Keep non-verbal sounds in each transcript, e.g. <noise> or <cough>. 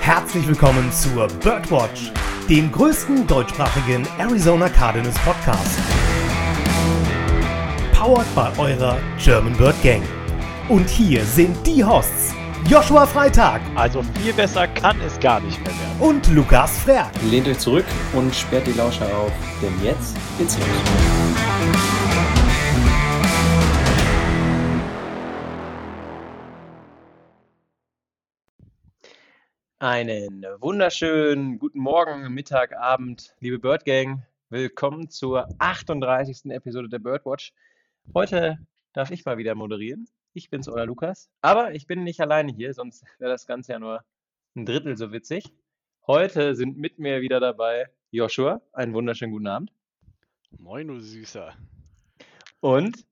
Herzlich willkommen zur Birdwatch, dem größten deutschsprachigen Arizona Cardinals Podcast. Powered by eurer German Bird Gang. Und hier sind die Hosts Joshua Freitag Also viel besser kann es gar nicht mehr werden. und Lukas Frerk. Lehnt euch zurück und sperrt die Lauscher auf, denn jetzt geht's los. Einen wunderschönen guten Morgen, Mittag, Abend, liebe Bird Gang. Willkommen zur 38. Episode der Birdwatch. Heute darf ich mal wieder moderieren. Ich bin's, euer Lukas. Aber ich bin nicht alleine hier, sonst wäre das Ganze ja nur ein Drittel so witzig. Heute sind mit mir wieder dabei Joshua. Einen wunderschönen guten Abend. Moin, du Süßer. Und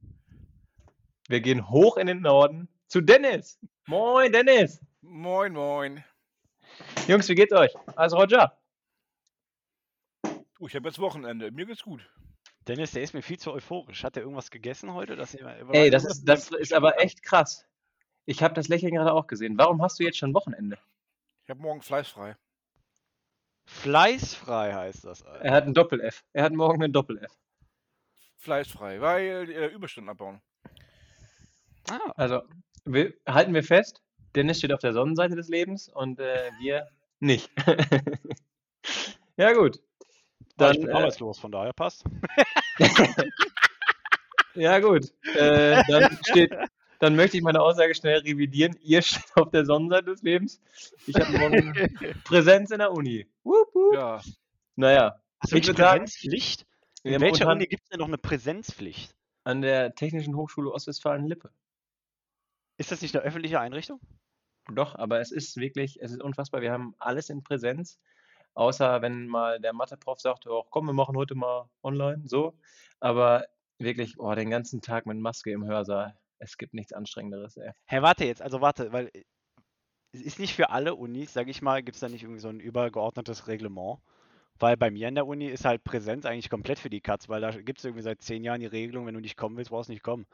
wir gehen hoch in den Norden zu Dennis. Moin, Dennis. Moin, moin. Jungs, wie geht's euch? Alles Roger? Du, ich habe jetzt Wochenende. Mir geht's gut. Dennis, der ist mir viel zu euphorisch. Hat er irgendwas gegessen heute? Dass ihr, Ey, das ist, das ist aber echt krass. Ich habe das Lächeln gerade auch gesehen. Warum hast du jetzt schon Wochenende? Ich habe morgen fleißfrei. Fleißfrei heißt das. Alter. Er hat ein Doppel-F. Er hat morgen ein Doppel-F. Fleißfrei, weil äh, Überstunden abbauen. Ah, Also, wir, halten wir fest, Dennis steht auf der Sonnenseite des Lebens und äh, wir <laughs> nicht. <laughs> ja, gut. ich Dann, bin äh, arbeitslos, von daher passt. <laughs> ja, gut. Äh, dann, steht, dann möchte ich meine Aussage schnell revidieren. Ihr steht auf der Sonnenseite des Lebens. Ich habe morgen Präsenz in der Uni. Wup, wup. Ja, Naja, Hast du ich sagen, Präsenzpflicht? In welcher Uni gibt es denn noch eine Präsenzpflicht? an der Technischen Hochschule Ostwestfalen-Lippe. Ist das nicht eine öffentliche Einrichtung? Doch, aber es ist wirklich, es ist unfassbar. Wir haben alles in Präsenz, außer wenn mal der Mathe-Prof sagt, oh, komm, wir machen heute mal online, so. Aber wirklich, oh, den ganzen Tag mit Maske im Hörsaal. Es gibt nichts Anstrengenderes, ey. Hä, warte jetzt, also warte, weil äh, es ist nicht für alle Unis, sag ich mal, gibt es da nicht irgendwie so ein übergeordnetes Reglement? Weil bei mir an der Uni ist halt Präsenz eigentlich komplett für die Katz, weil da gibt es irgendwie seit zehn Jahren die Regelung, wenn du nicht kommen willst, brauchst du nicht kommen.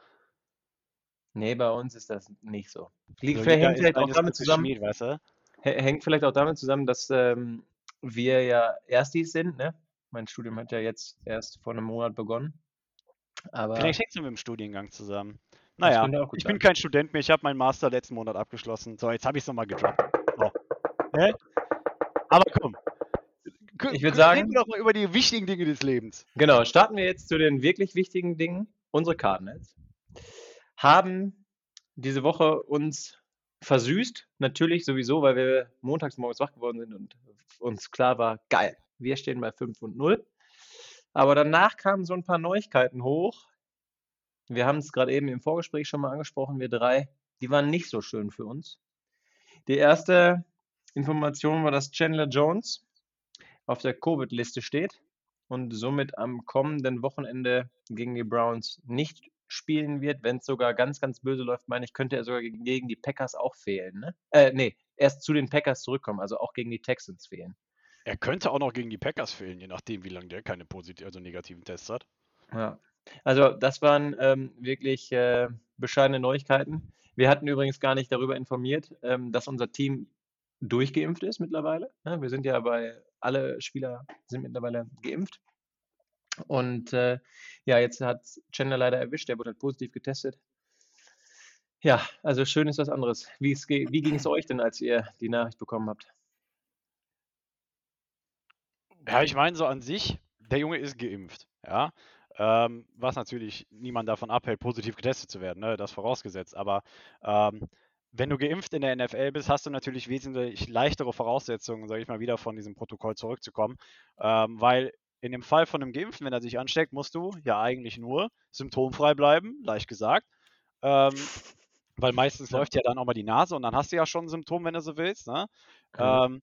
Nee, bei uns ist das nicht so. Liegt, So, hängt vielleicht auch damit zusammen, Schmied, weißt du? hä- hängt vielleicht auch damit zusammen, dass ähm, wir ja Erstis sind, ne? Mein Studium hat ja jetzt erst vor einem Monat begonnen. Aber Vielleicht hängt es mit dem Studiengang zusammen. Naja, ich bin kein Student mehr, ich habe meinen Master letzten Monat abgeschlossen. So, jetzt habe ich es nochmal gedroppt. So. Hä? Aber komm. K- Ich würd k- sagen- Reden wir doch mal über die wichtigen Dinge des Lebens. Genau, starten wir jetzt zu den wirklich wichtigen Dingen. Unsere Cardinals haben diese Woche uns versüßt. Natürlich sowieso, weil wir montags morgens wach geworden sind und uns klar war, geil, wir stehen bei 5 und 0. Aber danach kamen so ein paar Neuigkeiten hoch. Wir haben es gerade eben im Vorgespräch schon mal angesprochen, wir drei. Die waren nicht so schön für uns. Die erste Information war, dass Chandler Jones auf der Covid-Liste steht und somit am kommenden Wochenende gegen die Browns nicht spielen wird. Wenn es sogar ganz, ganz böse läuft, meine ich, könnte er sogar gegen die Packers auch fehlen. Ne? Äh, nee, erst zu den Packers zurückkommen, also auch gegen die Texans fehlen. Er könnte auch noch gegen die Packers fehlen, je nachdem, wie lange der keine positiven, also negativen Tests hat. Ja. Also das waren ähm, wirklich äh, bescheidene Neuigkeiten. Wir hatten übrigens gar nicht darüber informiert, ähm, dass unser Team durchgeimpft ist mittlerweile. Ne? Wir sind ja bei, alle Spieler sind mittlerweile geimpft. Und äh, ja, jetzt hat Chandler leider erwischt, der wurde halt positiv getestet. Ja, also schön ist was anderes. Wie, wie ging es euch denn, als ihr die Nachricht bekommen habt? Ja, ich meine so an sich, der Junge ist geimpft, ja. Ähm, was natürlich niemand davon abhält, positiv getestet zu werden, ne? das vorausgesetzt. Aber ähm, wenn du geimpft in der NFL bist, hast du natürlich wesentlich leichtere Voraussetzungen, sage ich mal, wieder von diesem Protokoll zurückzukommen. Ähm, weil in dem Fall von einem Geimpften, wenn er sich ansteckt, musst du ja eigentlich nur symptomfrei bleiben, leicht gesagt. Ähm, weil meistens Ja. läuft ja dann auch mal die Nase und dann hast du ja schon ein Symptom, wenn du so willst. Ne? Genau. Ähm,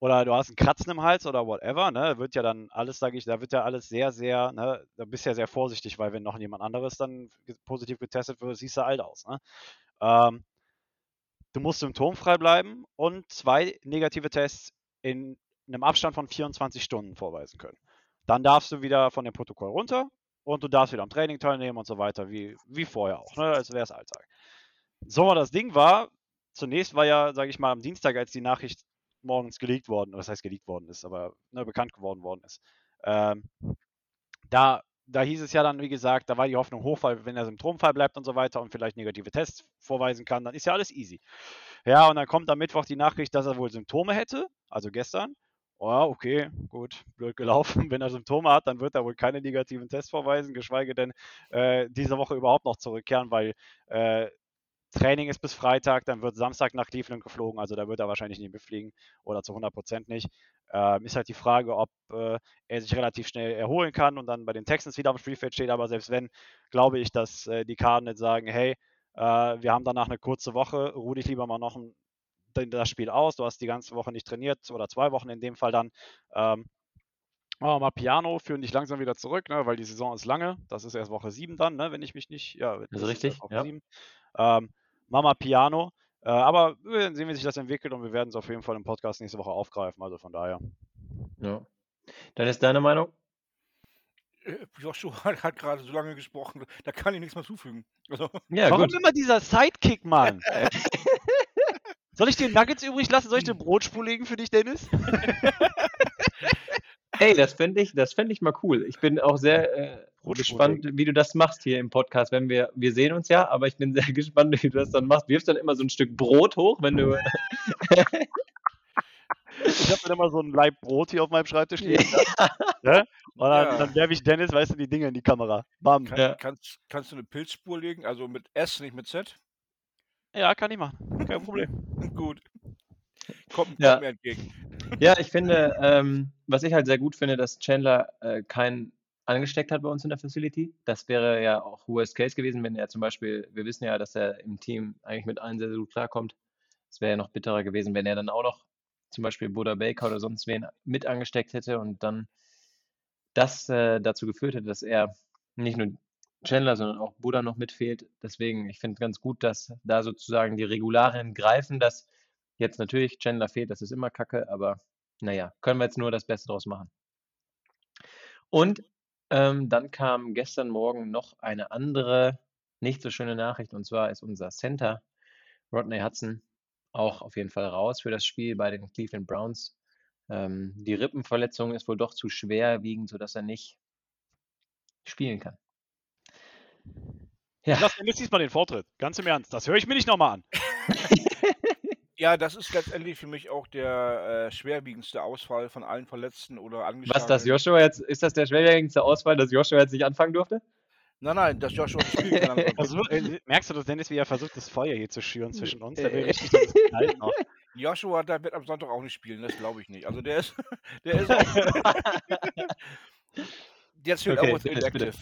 oder du hast einen Kratzen im Hals oder whatever, ne? Wird ja dann alles, sage ich, da wird ja alles sehr, sehr, ne? Da bist du ja sehr vorsichtig, weil wenn noch jemand anderes dann positiv getestet wird, siehst du alt aus, ne? Ähm, du musst symptomfrei bleiben und zwei negative Tests in einem Abstand von 24 Stunden vorweisen können. Dann darfst du wieder von dem Protokoll runter und du darfst wieder am Training teilnehmen und so weiter, wie, wie vorher auch, ne? als wäre es Alltag. So, das Ding war, zunächst war ja, sage ich mal, am Dienstag, als die Nachricht morgens geleakt worden, was heißt geleakt worden ist, aber ne, bekannt geworden worden ist. Ähm, da, da hieß es ja dann, wie gesagt, da war die Hoffnung hoch, weil wenn er symptomfrei bleibt und so weiter und vielleicht negative Tests vorweisen kann, dann ist ja alles easy. Ja, und dann kommt am Mittwoch die Nachricht, dass er wohl Symptome hätte, also gestern. Oh, okay, gut, blöd gelaufen. <laughs> Wenn er Symptome hat, dann wird er wohl keine negativen Tests vorweisen, geschweige denn äh, diese Woche überhaupt noch zurückkehren, weil äh, Training ist bis Freitag, dann wird Samstag nach Cleveland geflogen, also da wird er wahrscheinlich nicht mitfliegen oder zu 100 Prozent nicht. Ähm, ist halt die Frage, ob äh, er sich relativ schnell erholen kann und dann bei den Texans wieder am Spielfeld steht, aber selbst wenn, glaube ich, dass äh, die Cardinals sagen, hey, äh, wir haben danach eine kurze Woche, ruh dich lieber mal noch ein, das Spiel aus, du hast die ganze Woche nicht trainiert oder zwei Wochen in dem Fall dann. Ähm, Machen wir mal Piano, führen dich langsam wieder zurück, ne, weil die Saison ist lange. Das ist erst Woche 7 dann, ne, wenn ich mich nicht. Ja, Das ist richtig, Woche ja. 7. Ähm, Mama Piano. Äh, aber wir werden sehen, wie sich das entwickelt und wir werden es auf jeden Fall im Podcast nächste Woche aufgreifen. Also von daher. Ja. Dann ist deine Meinung? Äh, Joshua hat, <laughs> hat gerade so lange gesprochen, da kann ich nichts mehr zufügen. Also, Ja, Warum gut. immer dieser Sidekick, Mann? <laughs> Soll ich dir Nuggets übrig lassen? Soll ich dir Brotspur legen für dich, Dennis? <laughs> Ey, das fände ich, das fänd ich mal cool. Ich bin auch sehr äh, gespannt, wie du das machst hier im Podcast. Wenn wir, wir sehen uns ja, aber ich bin sehr <laughs> gespannt, wie du das dann machst. Wirfst dann immer so ein Stück Brot hoch, wenn du. <laughs> Ich habe dann immer so ein Laib Brot hier auf meinem Schreibtisch liegen. ne? Und dann, Ja. dann werfe ich Dennis, weißt du, die Dinge in die Kamera. Bam. kann, Ja. kannst, kannst du eine Pilzspur legen? Also mit S, nicht mit Z? Ja, kann ich machen. Kein Problem. <laughs> Gut. Kommt, kommt Ja. mir entgegen. <laughs> ja, ich finde, ähm, was ich halt sehr gut finde, dass Chandler äh, keinen angesteckt hat bei uns in der Facility. Das wäre ja auch Worst Case gewesen, wenn er zum Beispiel, wir wissen ja, dass er im Team eigentlich mit allen sehr, sehr gut klarkommt. Es wäre ja noch bitterer gewesen, wenn er dann auch noch zum Beispiel Buddha Baker oder sonst wen mit angesteckt hätte und dann das äh, dazu geführt hätte, dass er nicht nur Chandler, sondern auch Buddha noch mitfehlt. Deswegen, ich finde ganz gut, dass da sozusagen die Regularien greifen, dass jetzt natürlich Chandler fehlt, das ist immer kacke, aber naja, können wir jetzt nur das Beste draus machen. Und ähm, dann kam gestern Morgen noch eine andere, nicht so schöne Nachricht, und zwar ist unser Center, Rodney Hudson, auch auf jeden Fall raus für das Spiel bei den Cleveland Browns. Ähm, die Rippenverletzung ist wohl doch zu schwerwiegend, sodass er nicht spielen kann. Ja, Lass Dennis diesmal den Vortritt. Ganz im Ernst. Das höre ich mir nicht nochmal an. <laughs> Ja, das ist letztendlich für mich auch der äh, schwerwiegendste Ausfall von allen Verletzten oder Angeschlagenen. was das Joshua jetzt, ist das der schwerwiegendste Ausfall, dass Joshua jetzt nicht anfangen durfte? Nein, nein, dass Joshua Sonntag. Versuch, äh, merkst du das, Dennis, wie er versucht, das Feuer hier zu schüren zwischen uns? Der will richtig das Knall noch. <laughs> Joshua, der wird am Sonntag auch nicht spielen, das glaube ich nicht. Also der ist, <laughs> der ist auch, jetzt fehlt Okay, auch inactive.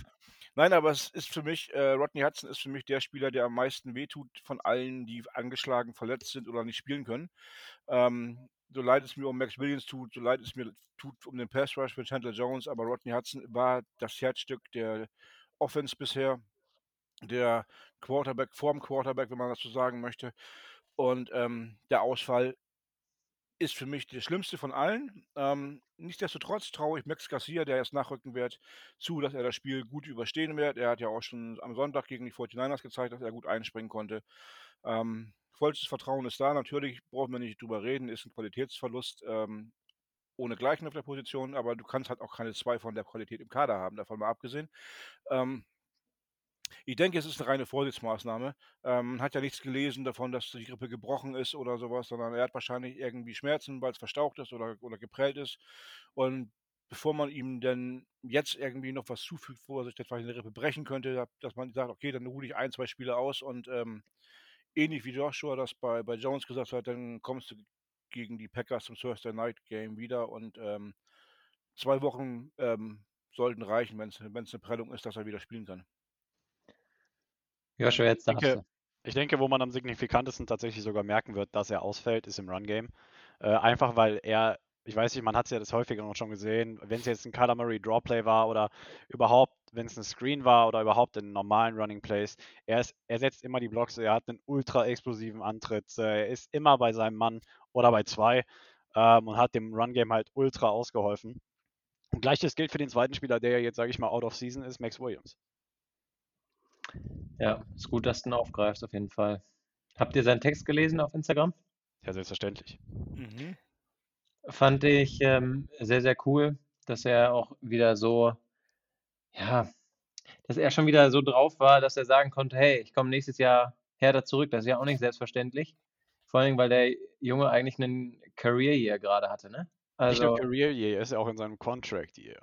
Nein, aber es ist für mich, äh, Rodney Hudson ist für mich der Spieler, der am meisten wehtut von allen, die angeschlagen, verletzt sind oder nicht spielen können. Ähm, so leid es mir um Max Williams tut, so leid es mir tut um den Pass Rush für Chandler Jones, aber Rodney Hudson war das Herzstück der Offense bisher, der Quarterback vorm Quarterback, wenn man das so sagen möchte. Und ähm, der Ausfall ist für mich der schlimmste von allen. Ähm, nichtsdestotrotz traue ich Max Garcia, der jetzt nachrücken wird, zu, dass er das Spiel gut überstehen wird. Er hat ja auch schon am Sonntag gegen die 49ers gezeigt, dass er gut einspringen konnte. Ähm, vollstes Vertrauen ist da. Natürlich brauchen wir nicht drüber reden, ist ein Qualitätsverlust ähm, ohne Gleichen auf der Position, aber du kannst halt auch keine zwei von der Qualität im Kader haben, davon mal abgesehen. Ähm, ich denke, es ist eine reine Vorsichtsmaßnahme. Ähm, hat ja nichts gelesen davon, dass die Grippe gebrochen ist oder sowas, sondern er hat wahrscheinlich irgendwie Schmerzen, weil es verstaucht ist oder, oder geprellt ist. Und bevor man ihm denn jetzt irgendwie noch was zufügt, wo er sich vielleicht eine Rippe brechen könnte, dass man sagt, okay, dann ruhe ich ein, zwei Spiele aus und ähm, ähnlich wie Joshua das bei, bei Jones gesagt hat, dann kommst du gegen die Packers zum Thursday Night Game wieder und ähm, zwei Wochen ähm, sollten reichen, wenn es eine Prellung ist, dass er wieder spielen kann. Joshua, jetzt Ich darfst denke, ich denke, wo man am signifikantesten tatsächlich sogar merken wird, dass er ausfällt, ist im Run-Game. Äh, einfach weil er, ich weiß nicht, man hat es ja das häufiger noch schon gesehen, wenn es jetzt ein Murray Drawplay war oder überhaupt, wenn es ein Screen war oder überhaupt in normalen Running Plays, er, ist, er setzt immer die Blocks, er hat einen ultra explosiven Antritt, äh, er ist immer bei seinem Mann oder bei zwei ähm, und hat dem Run-Game halt ultra ausgeholfen. Und gleiches gilt für den zweiten Spieler, der ja jetzt, sage ich mal, out of season ist, Max Williams. Ja, ist gut, dass du ihn aufgreifst, auf jeden Fall. Habt ihr seinen Text gelesen auf Instagram? Ja, selbstverständlich. Mhm. fand ich ähm, sehr, sehr cool, dass er auch wieder so, ja, dass er schon wieder so drauf war, dass er sagen konnte, hey, ich komme nächstes Jahr härter zurück. Das ist ja auch nicht selbstverständlich. Vor allem, weil der Junge eigentlich einen Career Year gerade hatte, ne? Nicht nur Also, Career Year, er ist ja auch in seinem Contract Year.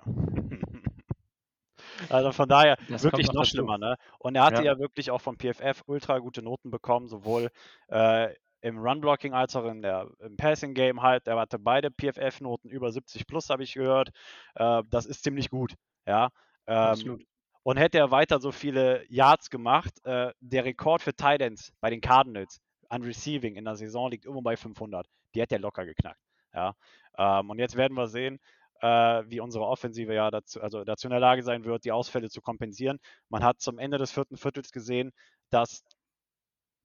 Also von daher das wirklich noch dazu. schlimmer, ne? Und er hatte Ja. ja wirklich auch vom PFF ultra gute Noten bekommen, sowohl äh, im Run-Blocking als auch in der, im Passing-Game halt. Er hatte beide PFF-Noten über 70 plus, habe ich gehört. Äh, das ist ziemlich gut, ja. Ähm, Absolut. und hätte er weiter so viele Yards gemacht, äh, der Rekord für Tight Ends bei den Cardinals an Receiving in der Saison liegt irgendwo bei 500. Die hätte er locker geknackt. Ja. Ähm, und jetzt werden wir sehen, wie unsere Offensive ja dazu, also dazu in der Lage sein wird, die Ausfälle zu kompensieren. Man hat zum Ende des vierten Viertels gesehen, dass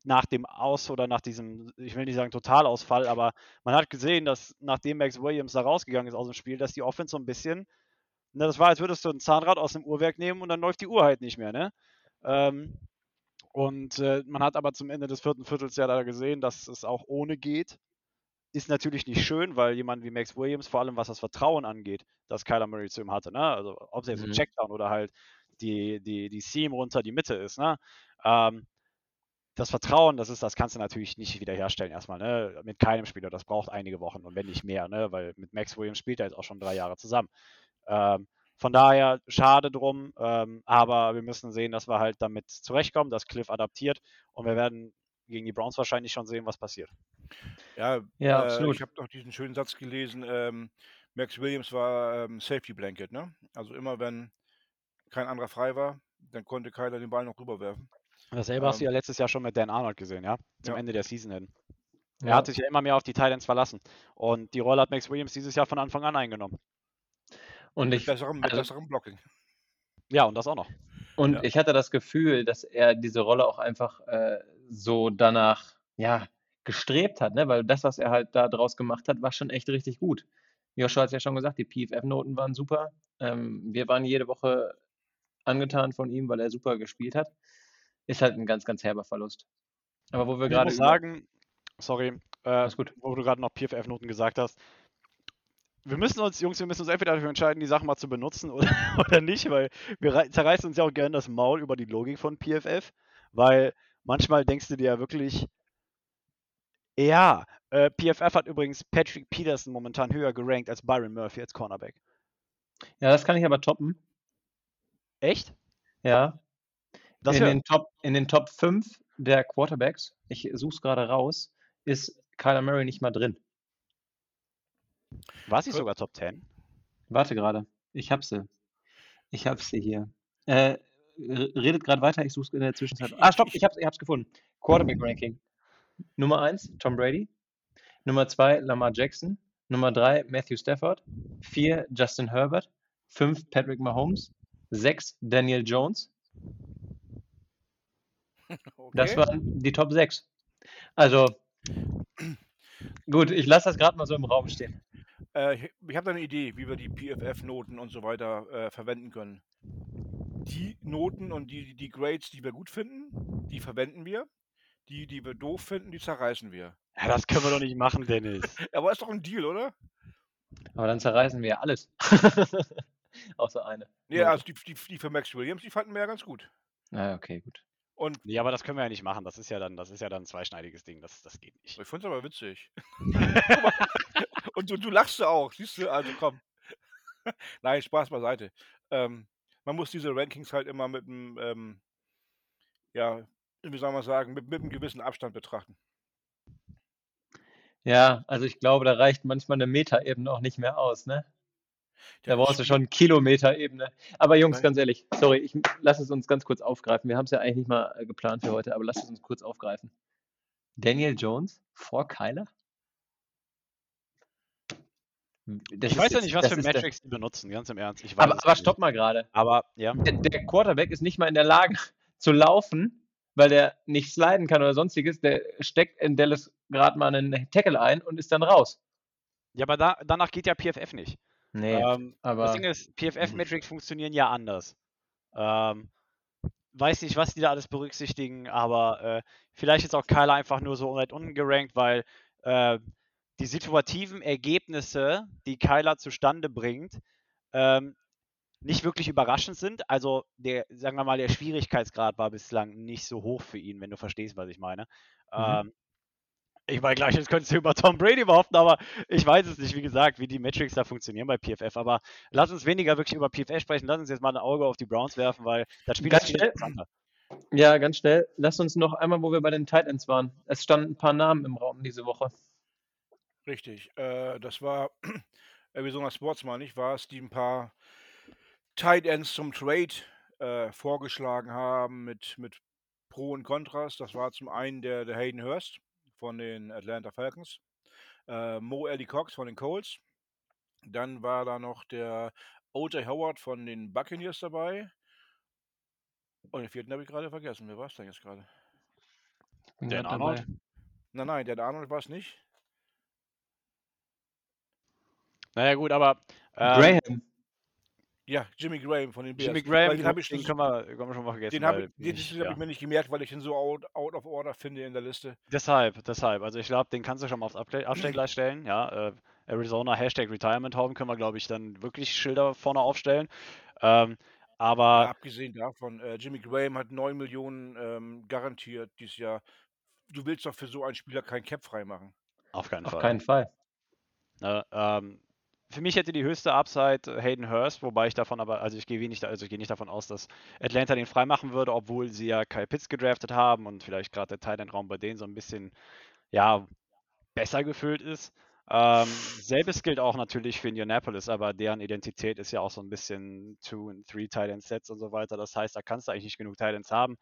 nach dem Aus- oder nach diesem, ich will nicht sagen Totalausfall, aber man hat gesehen, dass nachdem Max Williams da rausgegangen ist aus dem Spiel, dass die Offense so ein bisschen, ne, das war, als würdest du ein Zahnrad aus dem Uhrwerk nehmen und dann läuft die Uhr halt nicht mehr, ne? Ähm, und äh, man hat aber zum Ende des vierten Viertels ja da gesehen, dass es auch ohne geht. Ist natürlich nicht schön, weil jemand wie Max Williams, vor allem was das Vertrauen angeht, das Kyler Murray zu ihm hatte, ne? Also ob es jetzt ein Mhm. Checkdown oder halt die, die, die Seam runter die Mitte ist, ne? Ähm, das Vertrauen, das ist, das kannst du natürlich nicht wiederherstellen erstmal, ne? Mit keinem Spieler. Das braucht einige Wochen und wenn nicht mehr, ne? Weil mit Max Williams spielt er jetzt auch schon drei Jahre zusammen. Ähm, von daher schade drum, ähm, aber wir müssen sehen, dass wir halt damit zurechtkommen, dass Cliff adaptiert und wir werden gegen die Browns wahrscheinlich schon sehen, was passiert. Ja, Ja, äh, absolut. ich habe noch diesen schönen Satz gelesen, ähm, Max Williams war ähm, Safety Blanket, ne? Also immer wenn kein anderer frei war, dann konnte Kyler den Ball noch rüberwerfen. Dasselbe hast du Ähm, ja letztes Jahr schon mit Dan Arnold gesehen, ja? Zum ja. Ende der Season hin. Er Ja. hat sich ja immer mehr auf die Titans verlassen. Und die Rolle hat Max Williams dieses Jahr von Anfang an eingenommen. Und Mit ich, besserem, mit also, besserem Blocking. Ja, und das auch noch. und Ja. ich hatte das Gefühl, dass er diese Rolle auch einfach äh, so danach, ja, gestrebt hat, ne? Weil das, was er halt da draus gemacht hat, war schon echt richtig gut. Joshua hat es ja schon gesagt, die PFF-Noten waren super. Ähm, wir waren jede Woche angetan von ihm, weil er super gespielt hat. Ist halt ein ganz, ganz herber Verlust. Aber wo wir Ich gerade muss sagen, sorry, äh, gut. wo du gerade noch PFF-Noten gesagt hast, wir müssen uns, Jungs, wir müssen uns entweder dafür entscheiden, die Sachen mal zu benutzen oder, <laughs> oder nicht, weil wir rei- zerreißen uns ja auch gerne das Maul über die Logik von PFF, weil manchmal denkst du dir ja wirklich, ja, äh, PFF hat übrigens Patrick Peterson momentan höher gerankt als Byron Murphy als Cornerback. Ja, das kann ich aber toppen. Echt? Ja. Das in den Top, in den Top 5 der Quarterbacks, ich suche es gerade raus, ist Kyler Murray nicht mal drin. War sie sogar Top 10? Warte gerade. Ich hab sie. Ich hab sie hier. Äh, redet gerade weiter, ich suche es in der Zwischenzeit. Ah, stopp, ich hab's, ich hab's gefunden. Quarterback Ranking. Nummer 1, Tom Brady. Nummer 2, Lamar Jackson. Nummer 3, Matthew Stafford. 4, Justin Herbert. 5, Patrick Mahomes. 6, Daniel Jones. <laughs> Das Okay. waren die Top 6. Also, gut, ich lasse das gerade mal so im Raum stehen. Äh, ich ich habe da eine Idee, wie wir die PFF-Noten und so weiter äh, verwenden können. Die Noten und die, die Grades, die wir gut finden, die verwenden wir. Die, die wir doof finden, die zerreißen wir. Ja, das können wir doch nicht machen, Dennis. <laughs> Aber ist doch ein Deal, oder? Aber dann zerreißen wir ja alles. <laughs> Außer eine. Nee, Note. also die, die, die für Max Williams, die fanden wir ja ganz gut. Ah, okay, gut. Und Nee, aber das können wir ja nicht machen. Das ist ja dann, das ist ja dann ein zweischneidiges Ding. Das, das geht nicht. ich find's aber witzig. <laughs> und du, du lachst ja auch, siehst du? Also komm. Nein, Spaß beiseite. Ähm, man muss diese Rankings halt immer mit einem, ähm, ja, wie soll man sagen, mit, mit einem gewissen Abstand betrachten. Ja, also ich glaube, da reicht manchmal eine Metaebene auch nicht mehr aus, ne? Da brauchst du schon Kilometerebene. Aber Jungs, Nein. ganz ehrlich, sorry, ich lass es uns ganz kurz aufgreifen. Wir haben es ja eigentlich nicht mal äh, geplant für heute, aber lass es uns kurz aufgreifen. Daniel Jones vor Kyler? Das ich weiß ja nicht, was für Metrics die benutzen, ganz im Ernst. Ich weiß Aber, aber stopp mal gerade. Aber ja. Der, der Quarterback ist nicht mal in der Lage <laughs> zu laufen, weil der nicht sliden kann oder sonstiges. Der steckt in Dallas gerade mal einen Tackle ein und ist dann raus. Ja, aber da, danach geht ja PFF nicht. Nee, ähm, aber das Ding ist, PFF-Metrics funktionieren ja anders. Ähm, weiß nicht, was die da alles berücksichtigen, aber äh, vielleicht ist auch Kyler einfach nur so weit unten gerankt, weil äh, die situativen Ergebnisse, die Kyler zustande bringt, ähm, nicht wirklich überraschend sind. Also der, sagen wir mal, der Schwierigkeitsgrad war bislang nicht so hoch für ihn, wenn du verstehst, was ich meine. Mhm. Ähm, ich meine, gleich, jetzt könntest du über Tom Brady behaupten, aber ich weiß es nicht, wie gesagt, wie die Metrics da funktionieren bei PFF. Aber lass uns weniger wirklich über PFF sprechen. Lass uns jetzt mal ein Auge auf die Browns werfen, weil das Spiel ganz ist schnell, interessanter. Ja, ganz schnell. Lass uns noch einmal, wo wir bei den Titans waren. Es standen ein paar Namen im Raum diese Woche. Richtig. Äh, das war <clears throat> Arizona Sports, meine ich, war es, die ein paar Tight Ends zum Trade äh, vorgeschlagen haben mit, mit Pro und Kontras. Das war zum einen der, der Hayden Hurst von den Atlanta Falcons, äh, Mo Ellie Cox von den Colts. Dann war da noch der O.J. Howard von den Buccaneers dabei. Und den vierten habe ich gerade vergessen. Wer war es denn jetzt gerade? Dan Arnold? Nein, nein, Dan Arnold war es nicht. Naja, gut, aber. Ähm, Graham. Ja, Jimmy Graham von den Bears. Jimmy Graham, den, ich, den können, wir, können wir schon mal vergessen. Den habe ich, ja. hab ich mir nicht gemerkt, weil ich ihn so out, out of order finde in der Liste. Deshalb, deshalb. Also ich glaube, den kannst du schon mal aufs Abstellgleis stellen. Ja, äh, Arizona Hashtag Retirement Home können wir, glaube ich, dann wirklich Schilder vorne aufstellen. Ähm, aber ja, abgesehen davon, äh, Jimmy Graham hat 9 Millionen ähm, garantiert dieses Jahr. Du willst doch für so einen Spieler kein Cap freimachen. Auf keinen Auf Fall. Auf keinen Fall. Ne, ähm, für mich hätte die höchste Upside äh, Hayden Hurst, wobei ich davon aber, also ich gehe nicht, also ich nicht davon aus, dass Atlanta den freimachen würde, obwohl sie ja Kyle Pitts gedraftet haben und vielleicht gerade der Thailand-Raum bei denen so ein bisschen, ja, besser gefüllt ist. Ähm, selbes gilt auch natürlich für Indianapolis, aber deren Identität ist ja auch so ein bisschen Two- und Three-Tight-End-Sets und so weiter. Das heißt, da kannst du eigentlich nicht genug Tight-Ends haben.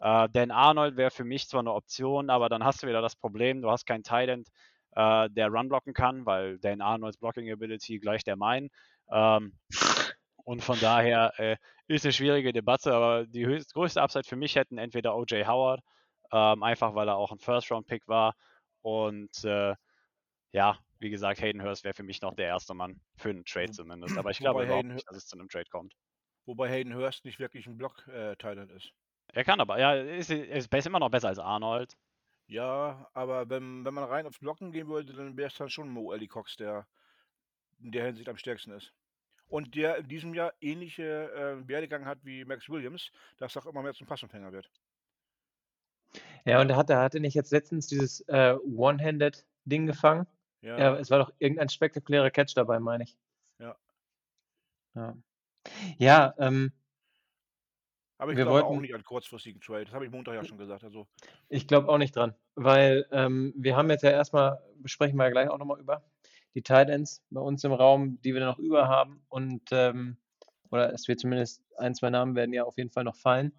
Äh, Dan Arnold wäre für mich zwar eine Option, aber dann hast du wieder das Problem, du hast keinen Tight-End, äh, der Run blocken kann, weil Dan Arnolds Blocking Ability gleich der meinen. Ähm, und von daher äh, ist eine schwierige Debatte, aber die höchst, größte Upside für mich hätten entweder O.J. Howard, ähm, einfach weil er auch ein First-Round-Pick war. Und äh, ja, wie gesagt, Hayden Hurst wäre für mich noch der erste Mann für einen Trade zumindest. Aber ich glaube überhaupt Hayden nicht, dass es zu einem Trade kommt. Wobei Hayden Hurst nicht wirklich ein Block-Thailand äh, ist. Er kann aber, ja, ist, ist immer noch besser als Arnold. Ja, aber wenn, wenn man rein aufs Blocken gehen würde, dann wäre es dann schon Mo Ellie Cox, der in der Hinsicht am stärksten ist. Und der in diesem Jahr ähnliche äh, Werdegang hat wie Max Williams, dass auch immer mehr zum Passempfänger wird. Ja, und er hatte, hatte nicht jetzt letztens dieses äh, One-Handed-Ding gefangen? Ja. ja. Es war doch irgendein spektakulärer Catch dabei, meine ich. Ja. Ja, ja ähm, aber ich glaube auch nicht an kurzfristigen Trade. Das habe ich Montag ja schon gesagt. Also Ich glaube auch nicht dran, weil ähm, wir haben jetzt ja erstmal, besprechen wir ja gleich auch nochmal über die Tight Ends bei uns im Raum, die wir noch über haben und ähm, oder es wird zumindest ein, zwei Namen werden ja auf jeden Fall noch fallen.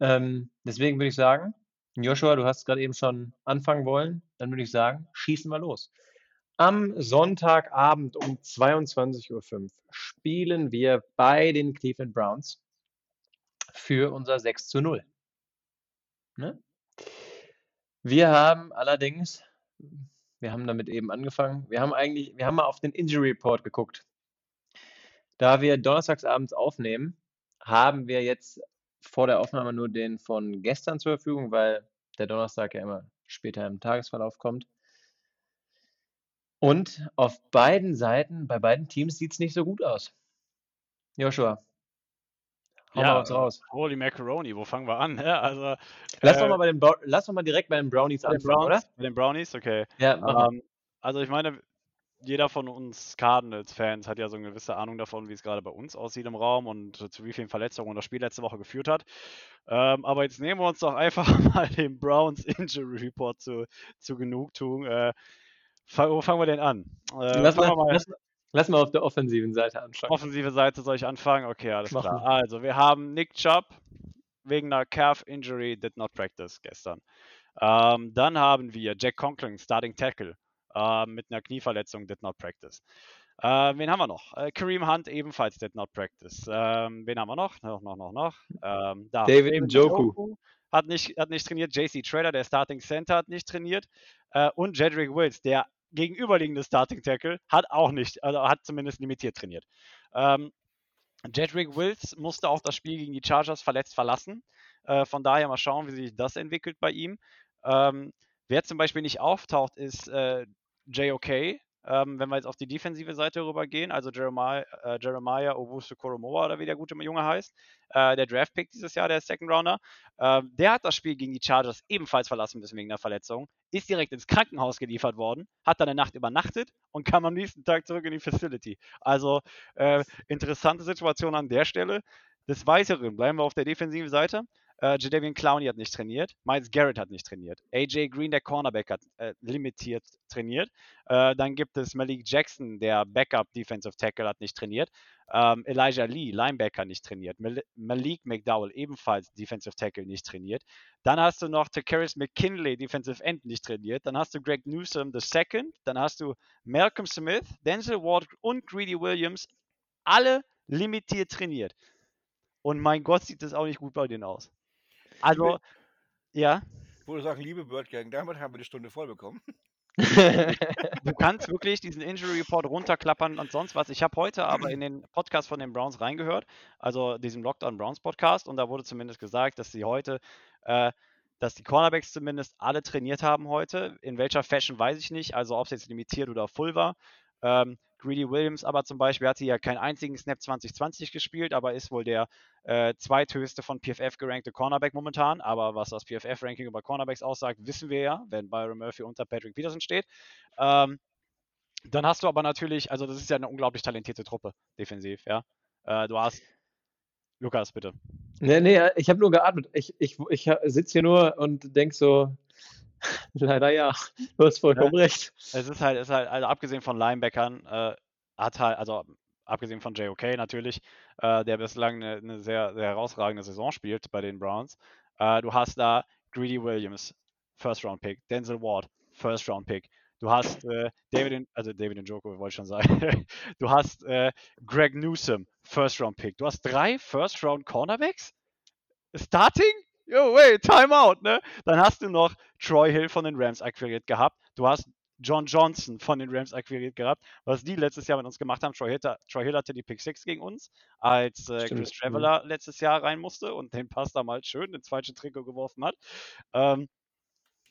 Ähm, deswegen würde ich sagen, Joshua, du hast gerade eben schon anfangen wollen, dann würde ich sagen, schießen wir los. Am Sonntagabend um 22.05 Uhr spielen wir bei den Cleveland Browns für unser 6 zu 0. Ne? Wir haben allerdings, wir haben damit eben angefangen, wir haben eigentlich, wir haben mal auf den Injury Report geguckt. Da wir donnerstagsabends aufnehmen, haben wir jetzt vor der Aufnahme nur den von gestern zur Verfügung, weil der Donnerstag ja immer später im Tagesverlauf kommt. Und auf beiden Seiten, bei beiden Teams sieht es nicht so gut aus. Joshua, Hau ja, mal was raus. Holy Macaroni, wo fangen wir an? <laughs> Ja, also, lass, äh, doch mal bei den lass doch mal direkt bei den Brownies bei anfangen, Browns, oder? Bei den Brownies, okay. Ja, ähm, also ich meine, jeder von uns Cardinals-Fans hat ja so eine gewisse Ahnung davon, wie es gerade bei uns aussieht im Raum und zu wie vielen Verletzungen das Spiel letzte Woche geführt hat. Ähm, aber jetzt nehmen wir uns doch einfach <laughs> mal den Browns Injury Report zu, zu Genugtuung. Äh, wo fangen wir denn an? Äh, lass, mal, lass, Lass mal auf der offensiven Seite anfangen. Offensive Seite soll ich anfangen? Okay, alles Machen. klar. Also, wir haben Nick Chubb wegen einer Calf Injury did not practice gestern. Ähm, dann haben wir Jack Conklin, Starting Tackle, äh, mit einer Knieverletzung did not practice. Äh, wen haben wir noch? Äh, Kareem Hunt ebenfalls did not practice. Ähm, wen haben wir noch? Noch, noch, noch, noch. Ähm, David, David Njoku. Hat nicht, hat nicht trainiert. JC Trader, der Starting Center, hat nicht trainiert. Äh, und Jedrick Wills, der gegenüberliegende Starting Tackle hat auch nicht, also hat zumindest limitiert trainiert. Ähm, Jedrick Wills musste auch das Spiel gegen die Chargers verletzt verlassen. Äh, von daher mal schauen, wie sich das entwickelt bei ihm. Ähm, wer zum Beispiel nicht auftaucht, ist äh, JOK, ähm, wenn wir jetzt auf die defensive Seite rübergehen, also Jeremiah, äh, Jeremiah Owusu Koromoa oder wie der gute Junge heißt, äh, der Draft-Pick dieses Jahr, der Second Rounder, äh, der hat das Spiel gegen die Chargers ebenfalls verlassen müssen wegen einer Verletzung, ist direkt ins Krankenhaus geliefert worden, hat dann eine Nacht übernachtet und kam am nächsten Tag zurück in die Facility. Also äh, interessante Situation an der Stelle. Des Weiteren bleiben wir auf der defensiven Seite. Äh, Jadavian Clowney hat nicht trainiert. Miles Garrett hat nicht trainiert. AJ Green, der Cornerback, hat äh, limitiert trainiert. Äh, dann gibt es Malik Jackson, der Backup Defensive Tackle, hat nicht trainiert. Ähm, Elijah Lee, Linebacker, nicht trainiert. Mal Malik McDowell, ebenfalls Defensive Tackle, nicht trainiert. Dann hast du noch Takaris McKinley, Defensive End, nicht trainiert. Dann hast du Greg Newsom, Second. Dann hast du Malcolm Smith, Denzel Ward und Greedy Williams, alle limitiert trainiert. Und mein Gott, sieht das auch nicht gut bei denen aus. Also, ja. Ich würde sagen, liebe Bird Gang, damit haben wir die Stunde voll bekommen. <laughs> <laughs> du kannst wirklich diesen Injury Report runterklappern und sonst was. Ich habe heute aber in den Podcast von den Browns reingehört, also diesem Lockdown Browns Podcast, und da wurde zumindest gesagt, dass sie heute, äh, dass die Cornerbacks zumindest alle trainiert haben heute. In welcher Fashion weiß ich nicht, also ob es jetzt limitiert oder full war. Ähm, Greedy Williams aber zum Beispiel hat sie ja keinen einzigen Snap 2020 gespielt, aber ist wohl der äh, zweithöchste von PFF gerankte Cornerback momentan. Aber was das PFF-Ranking über Cornerbacks aussagt, wissen wir ja, wenn Byron Murphy unter Patrick Peterson steht. Ähm, dann hast du aber natürlich, also das ist ja eine unglaublich talentierte Truppe, defensiv, ja. Äh, du hast Lukas, bitte. Nee, nee, ich habe nur geatmet. Ich, ich, ich sitze hier nur und denke so, <laughs> Leider ja. Du hast vollkommen ja. recht. Es ist halt, ist halt, also abgesehen von Linebackern, äh, hat halt, also abgesehen von JOK natürlich, äh, der bislang eine, eine sehr, sehr, herausragende Saison spielt bei den Browns. Äh, du hast da Greedy Williams, First Round Pick, Denzel Ward, First Round Pick. Du hast äh, David, also David Njoko, wollte ich schon sagen. <laughs> du hast äh, Greg Newsom, First Round Pick. Du hast drei First Round Cornerbacks? Starting? Yo, wait, Timeout, ne? Dann hast du noch Troy Hill von den Rams akquiriert gehabt. Du hast John Johnson von den Rams akquiriert gehabt. Was die letztes Jahr mit uns gemacht haben, Troy Hill, Troy Hill hatte die Pick 6 gegen uns, als äh, Chris. Traveller mhm. letztes Jahr rein musste und den Pass da mal schön ins falsche Trikot geworfen hat. Ähm,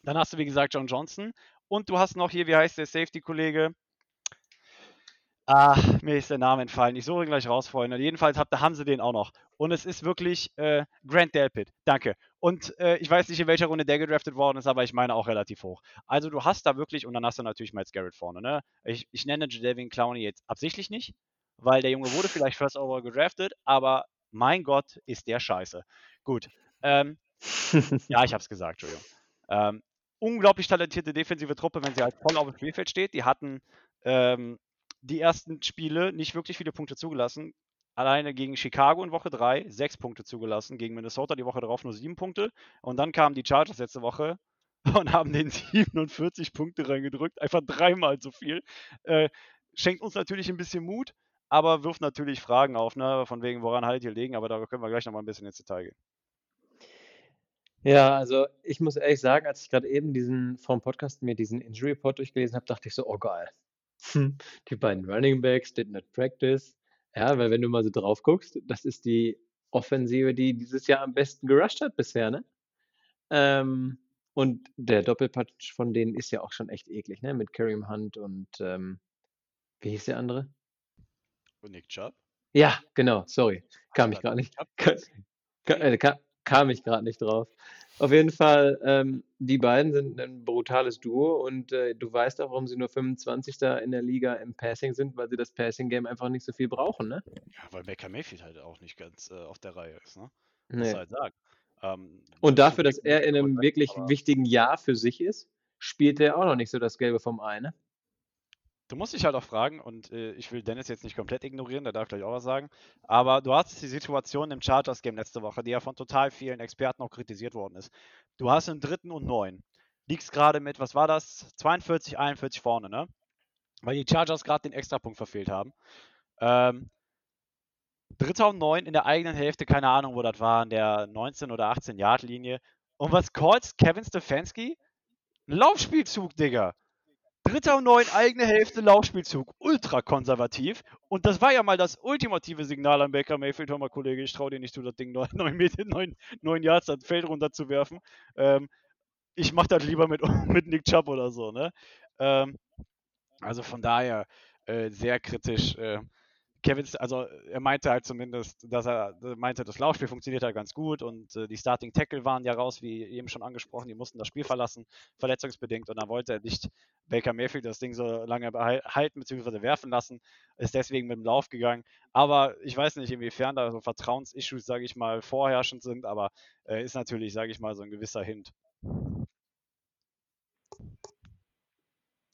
dann hast du, wie gesagt, John Johnson. Und du hast noch hier, wie heißt der Safety-Kollege? Ah, mir ist der Name entfallen. Ich suche ihn gleich raus, Freunde. Jedenfalls habt, haben sie den auch noch. Und es ist wirklich äh, Grant Delpit. Danke. Und äh, ich weiß nicht, in welcher Runde der gedraftet worden ist, aber ich meine auch relativ hoch. Also du hast da wirklich, und dann hast du natürlich Miles Garrett vorne. Ne? Ich, ich nenne Jadavian Clowney jetzt absichtlich nicht, weil der Junge wurde vielleicht First Over gedraftet, aber mein Gott, ist der scheiße. Gut. Ähm, <laughs> ja, ich hab's gesagt, Entschuldigung. Ähm, unglaublich talentierte defensive Truppe, wenn sie halt voll auf dem Spielfeld steht. Die hatten ähm, die ersten Spiele nicht wirklich viele Punkte zugelassen. Alleine gegen Chicago in Woche 3 sechs Punkte zugelassen, gegen Minnesota die Woche darauf nur sieben Punkte. Und dann kamen die Chargers letzte Woche <laughs> und haben den 47 Punkte reingedrückt, einfach dreimal so viel. Äh, schenkt uns natürlich ein bisschen Mut, aber wirft natürlich Fragen auf, ne? von wegen, woran haltet ihr legen, aber da können wir gleich nochmal ein bisschen ins Detail gehen. Ja, also ich muss ehrlich sagen, als ich gerade eben diesen vom Podcast mir diesen Injury Report durchgelesen habe, dachte ich so, oh geil, <laughs> die beiden Running Backs did not practice. Ja, weil wenn du mal so drauf guckst, das ist die Offensive, die dieses Jahr am besten gerusht hat bisher, ne? Ähm, und der Doppelpatch von denen ist ja auch schon echt eklig, ne? Mit Kareem Hunt und ähm, wie hieß der andere? Und Nick Chubb? Ja, genau, sorry. Kam ich gerade nicht. Äh, kam, kam ich gerade nicht drauf. Auf jeden Fall, ähm, die beiden sind ein brutales Duo und äh, du weißt auch, warum sie nur 25. in der Liga im Passing sind, weil sie das Passing-Game einfach nicht so viel brauchen, ne? Ja, weil Baker Mayfield halt auch nicht ganz äh, auf der Reihe ist, ne? Muss nee. halt sagen. Ähm, und dafür, dass er in einem wirklich wichtigen Jahr für sich ist, spielt er auch noch nicht so das Gelbe vom Ei, ne? Du musst dich halt auch fragen, und äh, ich will Dennis jetzt nicht komplett ignorieren, der darf gleich auch was sagen, aber du hast die Situation im Chargers-Game letzte Woche, die ja von total vielen Experten auch kritisiert worden ist. Du hast einen dritten und neun. Liegst gerade mit, was war das? 42, 41 vorne, ne? Weil die Chargers gerade den Extrapunkt verfehlt haben. Ähm, Dritter und neun in der eigenen Hälfte, keine Ahnung, wo das war, in der 19- oder 18-Yard-Linie. Und was calls Kevin Stefanski? Ein Laufspielzug, Digga. Dritter und neun, eigene Hälfte, Laufspielzug. Ultra konservativ. Und das war ja mal das ultimative Signal an Baker Mayfield. Hör mal, Kollege, ich traue dir nicht zu, das Ding neun, <laughs> neun, Meter, neun, neun Yards das Feld runter zu werfen. Ähm, ich mache das lieber mit, <laughs> mit Nick Chubb oder so, ne? Ähm, Also von daher äh, sehr kritisch. Äh, Kevin, also er meinte halt zumindest, dass er meinte, das Laufspiel funktioniert halt ganz gut und äh, die Starting Tackle waren ja raus, wie eben schon angesprochen, die mussten das Spiel verlassen, verletzungsbedingt und dann wollte er nicht Baker Mayfield das Ding so lange halten bzw. werfen lassen, ist deswegen mit dem Lauf gegangen. Aber ich weiß nicht, inwiefern da so Vertrauensissues, sage ich mal, vorherrschend sind, aber äh, ist natürlich, sage ich mal, so ein gewisser Hint.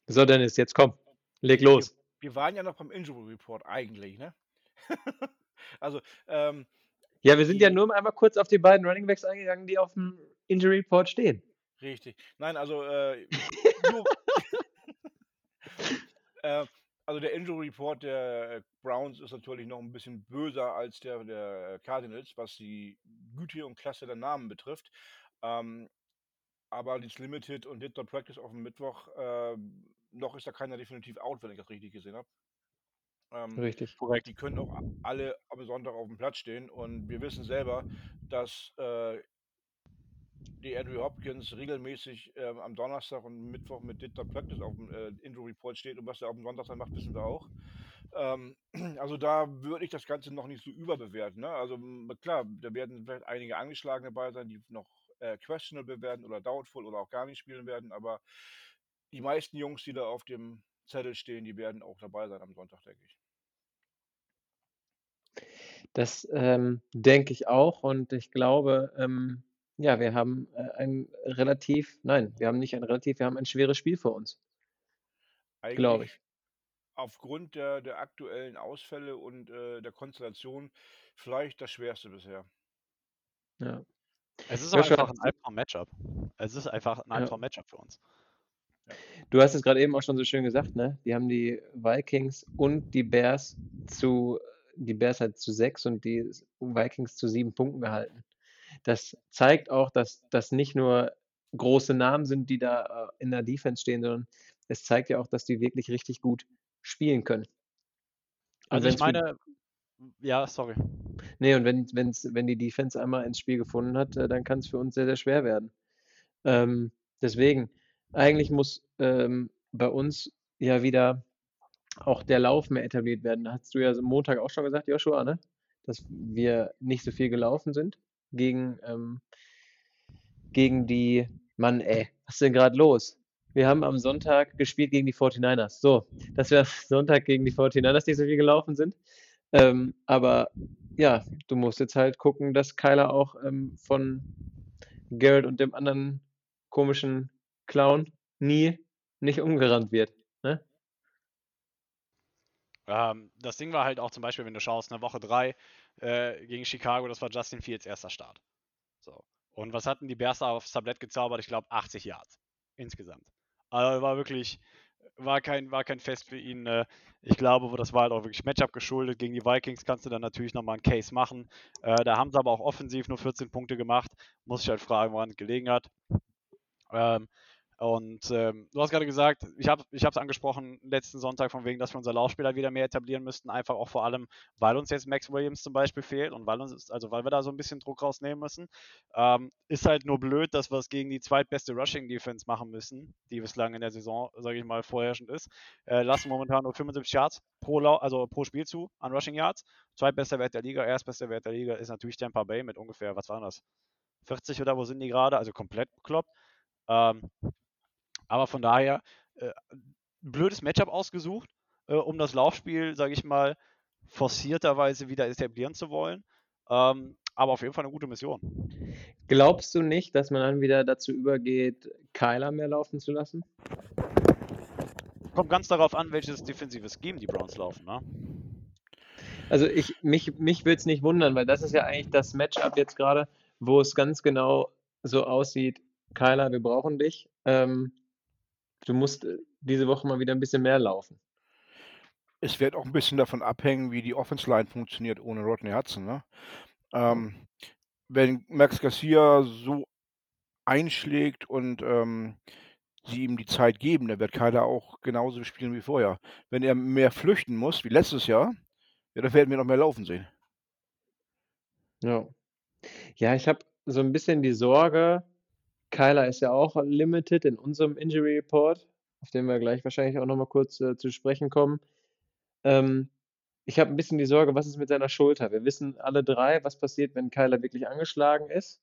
So, Dennis, jetzt komm, leg los wir waren ja noch beim Injury Report eigentlich, ne? <laughs> also, ähm, Ja, wir sind ja nur einmal kurz auf die beiden Running Backs eingegangen, die auf dem Injury Report stehen. Richtig. Nein, also, äh, nur, <laughs> äh, also der Injury Report der Browns ist natürlich noch ein bisschen böser als der der Cardinals, was die Güte und Klasse der Namen betrifft. Ähm, aber das Limited und Did Not Practice auf dem Mittwoch äh, noch ist da keiner definitiv out, wenn ich das richtig gesehen habe. Ähm, richtig. Korrekt. Die können auch alle am Sonntag auf dem Platz stehen und wir wissen selber, dass äh, die Andrew Hopkins regelmäßig äh, am Donnerstag und Mittwoch mit Ditter Practice auf dem äh, Injury Report steht und was er auf dem Sonntag dann macht, wissen wir auch. Ähm, <clears throat> also da würde ich das Ganze noch nicht so überbewerten. Ne? Also klar, da werden vielleicht einige Angeschlagene dabei sein, die noch äh, questionable werden oder doubtful oder auch gar nicht spielen werden, aber die meisten Jungs, die da auf dem Zettel stehen, die werden auch dabei sein am Sonntag, denke ich. Das ähm, denke ich auch und ich glaube, ähm, ja, wir haben äh, ein relativ, nein, wir haben nicht ein relativ, wir haben ein schweres Spiel vor uns. Glaube ich. Aufgrund der, der aktuellen Ausfälle und äh, der Konstellation vielleicht das schwerste bisher. Ja. Es ist auch einfach ein Albtraum-Matchup. Es ist einfach ein Albtraum-Matchup für uns. Du hast es gerade eben auch schon so schön gesagt, ne? Die haben die Vikings und die Bears zu, die Bears halt zu sechs und die Vikings zu sieben Punkten gehalten. Das zeigt auch, dass das nicht nur große Namen sind, die da äh, in der Defense stehen, sondern es zeigt ja auch, dass die wirklich richtig gut spielen können. Also, also ich meine, ja, sorry. Nee, und wenn, wenn's, wenn die Defense einmal ins Spiel gefunden hat, äh, dann kann es für uns sehr, sehr schwer werden. Ähm, deswegen, eigentlich muss ähm, bei uns ja wieder auch der Lauf mehr etabliert werden. Da hast du ja Montag auch schon gesagt, Joshua, ne? dass wir nicht so viel gelaufen sind gegen, ähm, gegen die, Mann, ey, was ist denn gerade los? Wir haben am Sonntag gespielt gegen die 49ers. So, dass wir <laughs> Sonntag gegen die 49ers nicht so viel gelaufen sind. Ähm, aber ja, du musst jetzt halt gucken, dass Kyler auch ähm, von Garrett und dem anderen komischen Clown nie nicht umgerannt wird. Ne? Ähm, das Ding war halt auch zum Beispiel, wenn du schaust, eine Woche 3 äh, gegen Chicago, das war Justin Fields erster Start. So. Und was hatten die Bears aufs Tablett gezaubert? Ich glaube 80 Yards insgesamt. Also war wirklich, war kein, war kein Fest für ihn. Äh, ich glaube, das war halt auch wirklich Matchup geschuldet. Gegen die Vikings kannst du dann natürlich nochmal einen Case machen. Äh, da haben sie aber auch offensiv nur 14 Punkte gemacht. Muss ich halt fragen, woran es gelegen hat. Ähm, und ähm, du hast gerade gesagt, ich habe es angesprochen letzten Sonntag, von wegen, dass wir unser Laufspieler wieder mehr etablieren müssten, einfach auch vor allem, weil uns jetzt Max Williams zum Beispiel fehlt und weil uns, also weil wir da so ein bisschen Druck rausnehmen müssen. Ähm, ist halt nur blöd, dass wir es gegen die zweitbeste Rushing Defense machen müssen, die bislang in der Saison, sage ich mal, vorherrschend ist. Äh, lassen momentan nur 75 Yards pro, Lau also pro Spiel zu an Rushing Yards. Zweitbester Wert der Liga, erstbester Wert der Liga ist natürlich Tampa Bay mit ungefähr, was war das? 40 oder wo sind die gerade? Also komplett bekloppt. Ähm, aber von daher, äh, blödes Matchup ausgesucht, äh, um das Laufspiel, sage ich mal, forcierterweise wieder etablieren zu wollen. Ähm, aber auf jeden Fall eine gute Mission. Glaubst du nicht, dass man dann wieder dazu übergeht, Kyler mehr laufen zu lassen? Kommt ganz darauf an, welches defensives Scheme die Browns laufen, ne? Also ich, mich, mich würde es nicht wundern, weil das ist ja eigentlich das Matchup jetzt gerade, wo es ganz genau so aussieht, Kyler, wir brauchen dich. Ähm, du musst äh, diese Woche mal wieder ein bisschen mehr laufen. Es wird auch ein bisschen davon abhängen, wie die Offense Line funktioniert ohne Rodney Hudson. Ne? Ähm, wenn Max Garcia so einschlägt und ähm, sie ihm die Zeit geben, dann wird Kyler auch genauso spielen wie vorher. Wenn er mehr flüchten muss, wie letztes Jahr, ja, dann werden wir noch mehr laufen sehen. Ja. Ja, ich habe so ein bisschen die Sorge, Kyler ist ja auch limited in unserem Injury Report. auf den wir gleich wahrscheinlich auch nochmal kurz äh, zu sprechen kommen. Ähm, ich habe ein bisschen die Sorge, was ist mit seiner Schulter? Wir wissen alle drei, was passiert, wenn Kyler wirklich angeschlagen ist.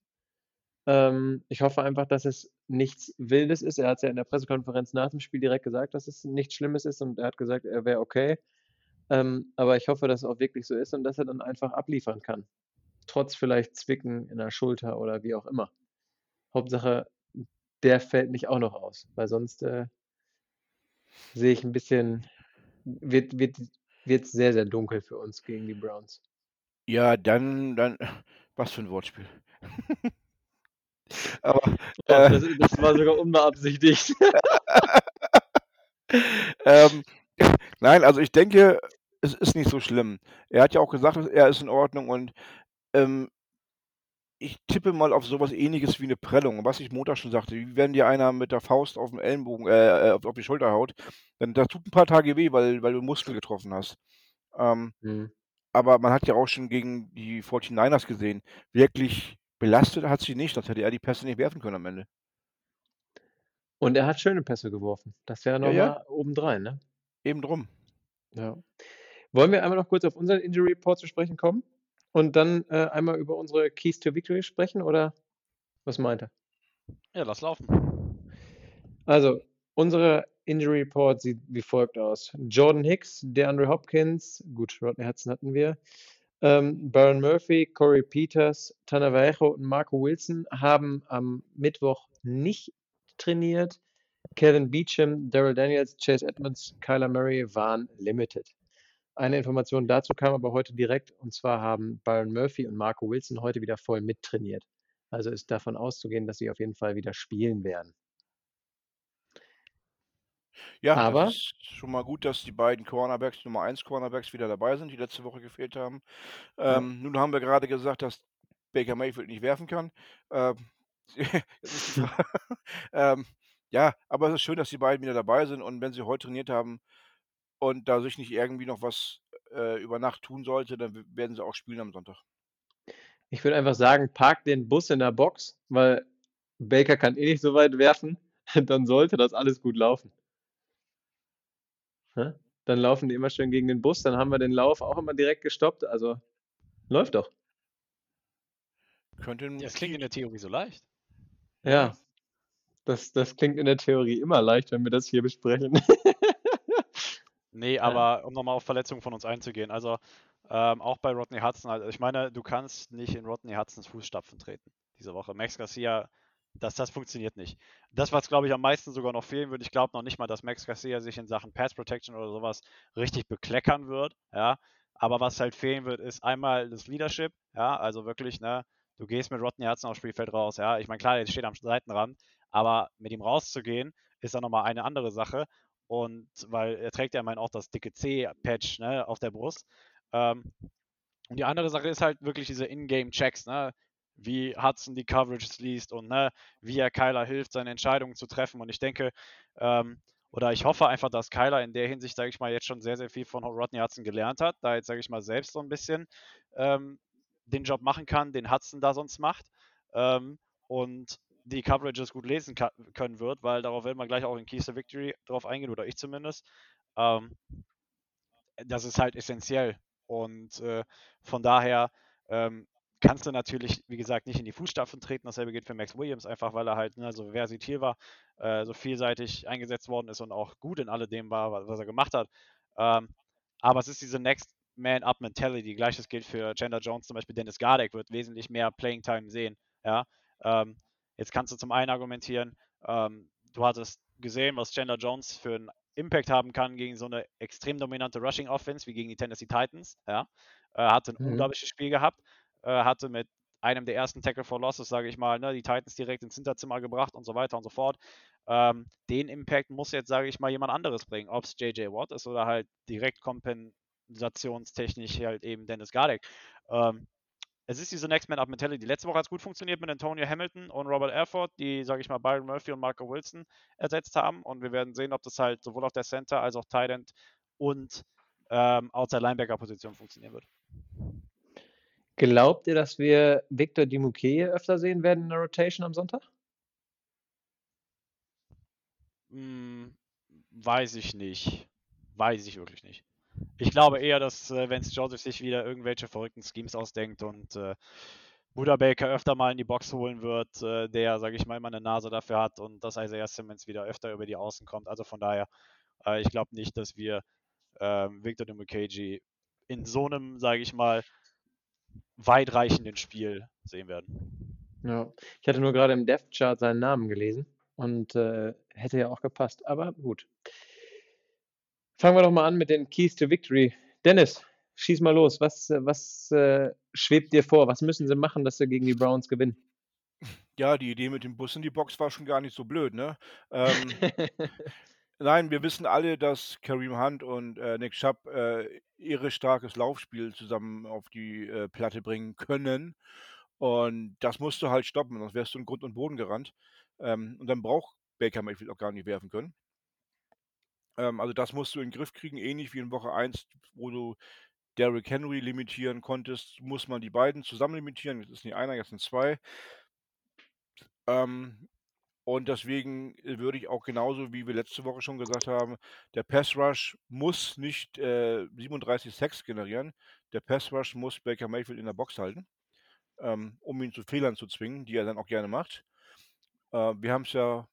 Ähm, ich hoffe einfach, dass es nichts Wildes ist. Er hat es ja in der Pressekonferenz nach dem Spiel direkt gesagt, dass es nichts Schlimmes ist und er hat gesagt, er wäre okay. Ähm, aber ich hoffe, dass es auch wirklich so ist und dass er dann einfach abliefern kann. Trotz vielleicht Zwicken in der Schulter oder wie auch immer. Hauptsache, der fällt nicht auch noch aus, weil sonst äh, sehe ich ein bisschen, wird, wird, wird sehr, sehr dunkel für uns gegen die Browns. Ja, dann, dann, <laughs> was für ein Wortspiel. <laughs> Aber, oh, äh, das, das, war sogar <laughs> unbeabsichtigt. ähm, nein, also ich denke, es ist nicht so schlimm. Er hat ja auch gesagt, er ist in Ordnung und ähm, ich tippe mal auf sowas ähnliches wie eine Prellung. Was ich Montag schon sagte, wie wenn dir einer mit der Faust auf den Ellenbogen, äh, äh, auf, auf die Schulter haut, dann das tut ein paar Tage weh, weil, weil du Muskel getroffen hast. Ähm, mhm. Aber man hat ja auch schon gegen die 49ers gesehen, wirklich belastet hat sie nicht, sonst hätte er die Pässe nicht werfen können am Ende. Und er hat schöne Pässe geworfen. Das wäre nochmal ja, ja. obendrein, ne? Eben drum. Ja. Wollen wir einmal noch kurz auf unseren Injury Report zu sprechen kommen? Und dann äh, einmal über unsere Keys to Victory sprechen oder was meint er? Ja, lass laufen. Also, unsere Injury Report sieht wie folgt aus: Jordan Hicks, DeAndre Hopkins, gut, Rodney Hudson hatten wir, ähm, Baron Murphy, Corey Peters, Tanner Vallejo und Marco Wilson haben am Mittwoch nicht trainiert. Kevin Beecham, Daryl Daniels, Chase Edmonds, Kyler Murray waren limited. Eine Information dazu kam aber heute direkt, und zwar haben Byron Murphy und Marco Wilson heute wieder voll mittrainiert. Also ist davon auszugehen, dass sie auf jeden Fall wieder spielen werden. Ja, aber das ist schon mal gut, dass die beiden Cornerbacks, Nummer 1 Cornerbacks, wieder dabei sind, die letzte Woche gefehlt haben. Ähm, ja. Nun haben wir gerade gesagt, dass Baker Mayfield nicht werfen kann. Ähm, <laughs> <laughs> <laughs> ähm, ja, aber es ist schön, dass die beiden wieder dabei sind und wenn sie heute trainiert haben, und da sich nicht irgendwie noch was äh, über Nacht tun sollte, dann werden sie auch spielen am Sonntag. Ich würde einfach sagen, park den Bus in der Box, weil Baker kann eh nicht so weit werfen. <laughs> Dann sollte das alles gut laufen. Dann laufen die immer schön gegen den Bus, dann haben wir den Lauf auch immer direkt gestoppt. Also läuft doch. Könnte das klingt in der Theorie so leicht. Ja, das, das klingt in der Theorie immer leicht, wenn wir das hier besprechen. <laughs> Nee, aber um nochmal auf Verletzungen von uns einzugehen. Also ähm, auch bei Rodney Hudson, also ich meine, du kannst nicht in Rodney Hudsons Fußstapfen treten diese Woche. Max Garcia, das, das funktioniert nicht. Das, was glaube ich am meisten sogar noch fehlen würde, ich glaube noch nicht mal, dass Max Garcia sich in Sachen Pass Protection oder sowas richtig bekleckern wird. Ja, aber was halt fehlen wird, ist einmal das Leadership. Ja, also wirklich, ne, du gehst mit Rodney Hudson aufs Spielfeld raus. Ja, ich meine, klar, jetzt steht am Seitenrand, aber mit ihm rauszugehen, ist dann nochmal eine andere Sache. Und weil er trägt ja immerhin auch das dicke C-Patch ne, auf der Brust. Ähm, und die andere Sache ist halt wirklich diese Ingame-Checks, ne? wie Hudson die Coverages liest und ne, wie er Kyler hilft, seine Entscheidungen zu treffen. Und ich denke, ähm, oder ich hoffe einfach, dass Kyler in der Hinsicht, sage ich mal, jetzt schon sehr, sehr viel von Rodney Hudson gelernt hat, da jetzt, sage ich mal, selbst so ein bisschen ähm, den Job machen kann, den Hudson da sonst macht. Ähm, und die Coverages gut lesen können wird, weil darauf werden wir gleich auch in Keys to Victory drauf eingehen, oder ich zumindest. Ähm, das ist halt essentiell. Und äh, von daher ähm, kannst du natürlich, wie gesagt, nicht in die Fußstapfen treten. Dasselbe gilt für Max Williams, einfach weil er halt ne, so versatil war, äh, so vielseitig eingesetzt worden ist und auch gut in alledem war, was er gemacht hat. Ähm, aber es ist diese Next Man Up Mentality. Gleiches gilt für Chandler Jones, zum Beispiel Dennis Gardek wird wesentlich mehr Playing Time sehen. Ja, ähm, Jetzt kannst du zum einen argumentieren, ähm, du hattest gesehen, was Chandler Jones für einen Impact haben kann gegen so eine extrem dominante Rushing Offense wie gegen die Tennessee Titans. Ja. Äh, hatte ein mhm. unglaubliches Spiel gehabt, äh, hatte mit einem der ersten Tackle for Losses, sage ich mal, ne, die Titans direkt ins Hinterzimmer gebracht und so weiter und so fort. Ähm, den Impact muss jetzt, sage ich mal, jemand anderes bringen, ob es JJ Watt ist oder halt direkt kompensationstechnisch halt eben Dennis Gardeck. Ähm, es ist diese Next Man Up Mentality. Letzte Woche hat es gut funktioniert mit Antonio Hamilton und Robert Erford, die, sage ich mal, Byron Murphy und Marco Wilson ersetzt haben. Und wir werden sehen, ob das halt sowohl auf der Center als auch Tight End und ähm, Outside Linebacker Position funktionieren wird. Glaubt ihr, dass wir Victor Dimuke öfter sehen werden in der Rotation am Sonntag? Mm, weiß ich nicht. Weiß ich wirklich nicht. Ich glaube eher, dass äh, Vance Joseph sich wieder irgendwelche verrückten Schemes ausdenkt und äh, Buda Baker öfter mal in die Box holen wird, äh, der, sage ich mal, immer eine Nase dafür hat und dass Isaiah Simmons wieder öfter über die Außen kommt. Also von daher, äh, ich glaube nicht, dass wir ähm, Victor Demukagi in so einem, sage ich mal, weitreichenden Spiel sehen werden. Ja, ich hatte nur gerade im Death Chart seinen Namen gelesen und äh, hätte ja auch gepasst, aber gut. Fangen wir doch mal an mit den Keys to Victory. Dennis, schieß mal los. Was, äh, was äh, schwebt dir vor? Was müssen sie machen, dass sie gegen die Browns gewinnen? Ja, die Idee mit dem Bus in die Box war schon gar nicht so blöd, ne? Ähm, <laughs> nein, wir wissen alle, dass Kareem Hunt und äh, Nick Chubb äh, ihre starkes Laufspiel zusammen auf die äh, Platte bringen können. Und das musst du halt stoppen, sonst wärst du in Grund und Boden gerannt. Ähm, und dann braucht Baker Mayfield auch gar nicht werfen können. Ähm, also das musst du in den Griff kriegen, ähnlich wie in Woche 1, wo du Derrick Henry limitieren konntest, muss man die beiden zusammen limitieren. Jetzt ist nicht einer, jetzt sind zwei. Ähm, und deswegen äh, würde ich auch genauso, wie wir letzte Woche schon gesagt haben, der Pass Rush muss nicht äh, 37 Sacks generieren. Der Pass Rush muss Baker Mayfield in der Box halten, ähm, um ihn zu Fehlern zu zwingen, die er dann auch gerne macht. Äh, wir haben es ja,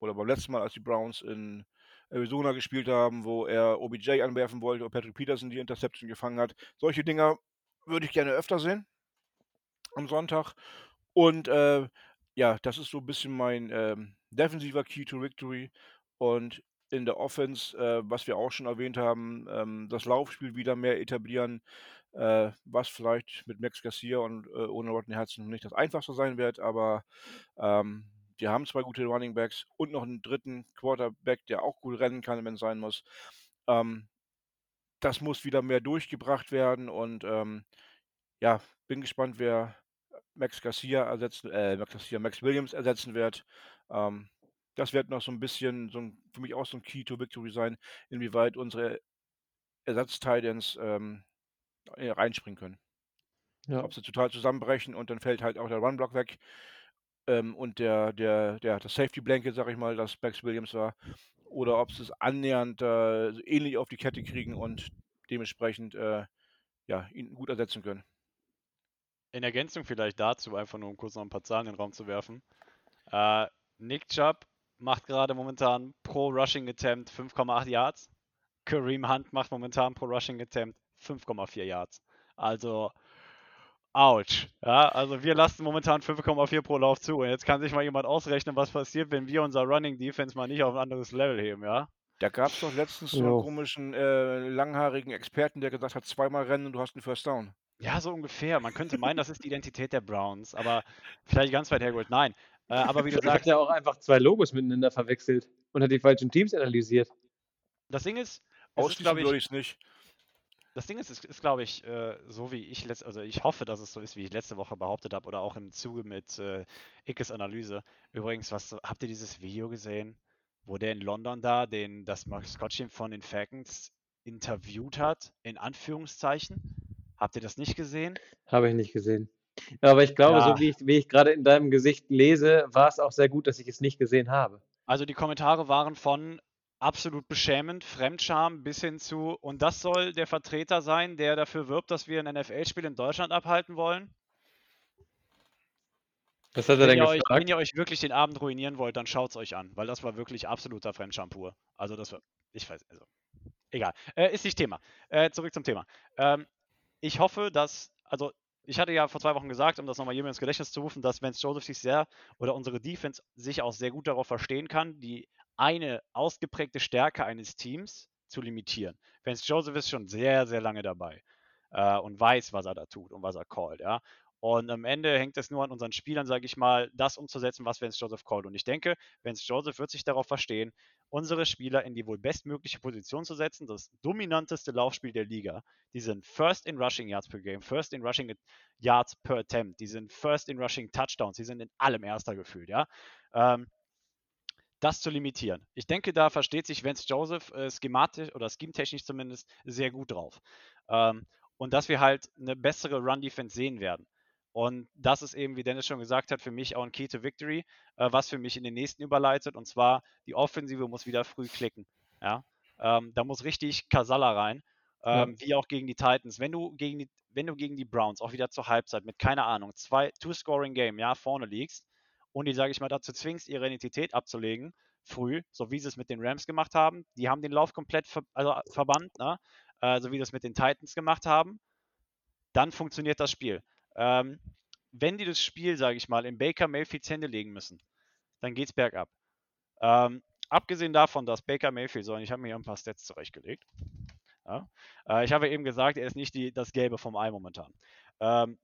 oder beim letzten Mal, als die Browns in Arizona gespielt haben, wo er OBJ anwerfen wollte und Patrick Peterson die Interception gefangen hat. Solche Dinger würde ich gerne öfter sehen am Sonntag. Und äh, ja, das ist so ein bisschen mein ähm, defensiver Key to Victory. Und in der Offense, äh, was wir auch schon erwähnt haben, ähm, das Laufspiel wieder mehr etablieren, äh, was vielleicht mit Max Garcia und äh, ohne Rodney Hudson nicht das einfachste sein wird, aber ähm, die haben zwei gute Running Backs und noch einen dritten Quarterback, der auch gut rennen kann, wenn es sein muss. Ähm, das muss wieder mehr durchgebracht werden und ähm, ja, bin gespannt, wer Max Garcia ersetzen, äh, Max Garcia, Max Williams ersetzen wird. Ähm, das wird noch so ein bisschen, so ein, für mich auch so ein Key to Victory sein, inwieweit unsere Ersatz-Titans ähm, reinspringen können. Ja. Ob sie total zusammenbrechen und dann fällt halt auch der Run-Block weg ähm, und der, der, der, das Safety Blanket, sag ich mal, das Max Williams war, oder ob sie es annähernd äh, ähnlich auf die Kette kriegen und dementsprechend äh, ja, ihn gut ersetzen können. In Ergänzung vielleicht dazu, einfach nur um kurz noch ein paar Zahlen in den Raum zu werfen. Äh, Nick Chubb macht gerade momentan pro Rushing Attempt 5,8 Yards. Kareem Hunt macht momentan pro Rushing Attempt 5,4 Yards. Also Autsch. Ja, also wir lassen momentan 5,4 pro Lauf zu. Und jetzt kann sich mal jemand ausrechnen, was passiert, wenn wir unser Running Defense mal nicht auf ein anderes Level heben, ja? Da gab es doch letztens so einen komischen, äh, langhaarigen Experten, der gesagt hat, zweimal rennen und du hast einen First Down. Ja, so ungefähr. Man könnte meinen, das ist die Identität der Browns, aber vielleicht ganz weit hergeholt. Nein. Äh, aber wie du sagst. hat ja auch einfach zwei Logos miteinander verwechselt und hat die falschen Teams analysiert. Das Ding ist, Ausschließen würde ich es nicht das Ding ist, es ist, glaube ich, äh, so wie ich letzte, also ich hoffe, dass es so ist, wie ich letzte Woche behauptet habe oder auch im Zuge mit äh, Ickes Analyse. Übrigens, was habt ihr dieses Video gesehen, wo der in London da den das Maskottchen von den Falcons interviewt hat, in Anführungszeichen? Habt ihr das nicht gesehen? Habe ich nicht gesehen. Aber ich glaube, ja. so wie ich, wie ich gerade in deinem Gesicht lese, war es auch sehr gut, dass ich es nicht gesehen habe. Also die Kommentare waren von absolut beschämend, Fremdscham bis hin zu, und das soll der Vertreter sein, der dafür wirbt, dass wir ein NFL-Spiel in Deutschland abhalten wollen? Was hat er wenn denn? Euch, wenn ihr euch wirklich den Abend ruinieren wollt, dann schaut es euch an, weil das war wirklich absoluter Fremdscham pur. Also das war, ich weiß, also, egal. Äh, ist nicht Thema. Äh, zurück zum Thema. Ähm, ich hoffe, dass, also ich hatte ja vor zwei Wochen gesagt, um das nochmal jedem ins Gedächtnis zu rufen, dass Vance Joseph sich sehr oder unsere Defense sich auch sehr gut darauf verstehen kann, die eine ausgeprägte Stärke eines Teams zu limitieren. Vance Joseph ist schon sehr, sehr lange dabei äh, und weiß, was er da tut und was er callt, ja. Und am Ende hängt es nur an unseren Spielern, sage ich mal, das umzusetzen, was Vance Joseph callt. Und ich denke, Vance Joseph wird sich darauf verstehen, unsere Spieler in die wohl bestmögliche Position zu setzen. Das dominanteste Laufspiel der Liga. Die sind First in Rushing Yards per Game, First in Rushing Yards per Attempt, die sind First in Rushing Touchdowns, die sind in allem Erster gefühlt, ja. Ähm, das zu limitieren. Ich denke, da versteht sich Vance Joseph äh, schematisch oder schemetechnisch zumindest sehr gut drauf. Ähm, und dass wir halt eine bessere Run-Defense sehen werden. Und das ist eben, wie Dennis schon gesagt hat, für mich auch ein Key to Victory, äh, was für mich in den nächsten überleitet. Und zwar, die Offensive muss wieder früh klicken. Ja, ähm, da muss richtig Kasala rein. Ähm, ja. Wie auch gegen die Titans. Wenn du gegen die, wenn du gegen die Browns auch wieder zur Halbzeit mit, keine Ahnung, zwei, Two-Scoring-Game, ja, vorne liegst und die, sage ich mal, dazu zwingst, ihre Identität abzulegen, früh, so wie sie es mit den Rams gemacht haben. Die haben den Lauf komplett ver also verbannt, ne? äh, so wie das mit den Titans gemacht haben. Dann funktioniert das Spiel. Ähm, wenn die das Spiel, sage ich mal, in Baker Mayfields Hände legen müssen, dann geht es bergab. Ähm, abgesehen davon, dass Baker Mayfield, so, und ich habe mir hier ein paar Stats zurechtgelegt. Ja, äh, ich habe eben gesagt, er ist nicht die, das Gelbe vom Ei momentan. Ähm,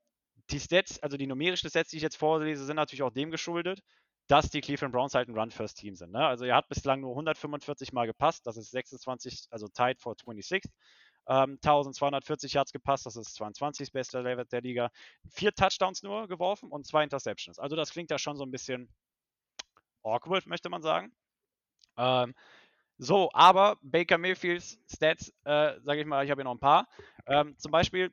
die Stats, also die numerischen Stats, die ich jetzt vorlese, sind natürlich auch dem geschuldet, dass die Cleveland Browns halt ein Run-First-Team sind. Ne? Also er hat bislang nur 145 Mal gepasst, das ist 26, also tied for 26. Ähm, 1240 Yards gepasst, das ist 22. beste Level der Liga. Vier Touchdowns nur geworfen und zwei Interceptions. Also das klingt ja schon so ein bisschen awkward, möchte man sagen. Ähm, so, aber Baker Mayfields Stats, äh, sage ich mal, ich habe hier noch ein paar. Ähm, zum Beispiel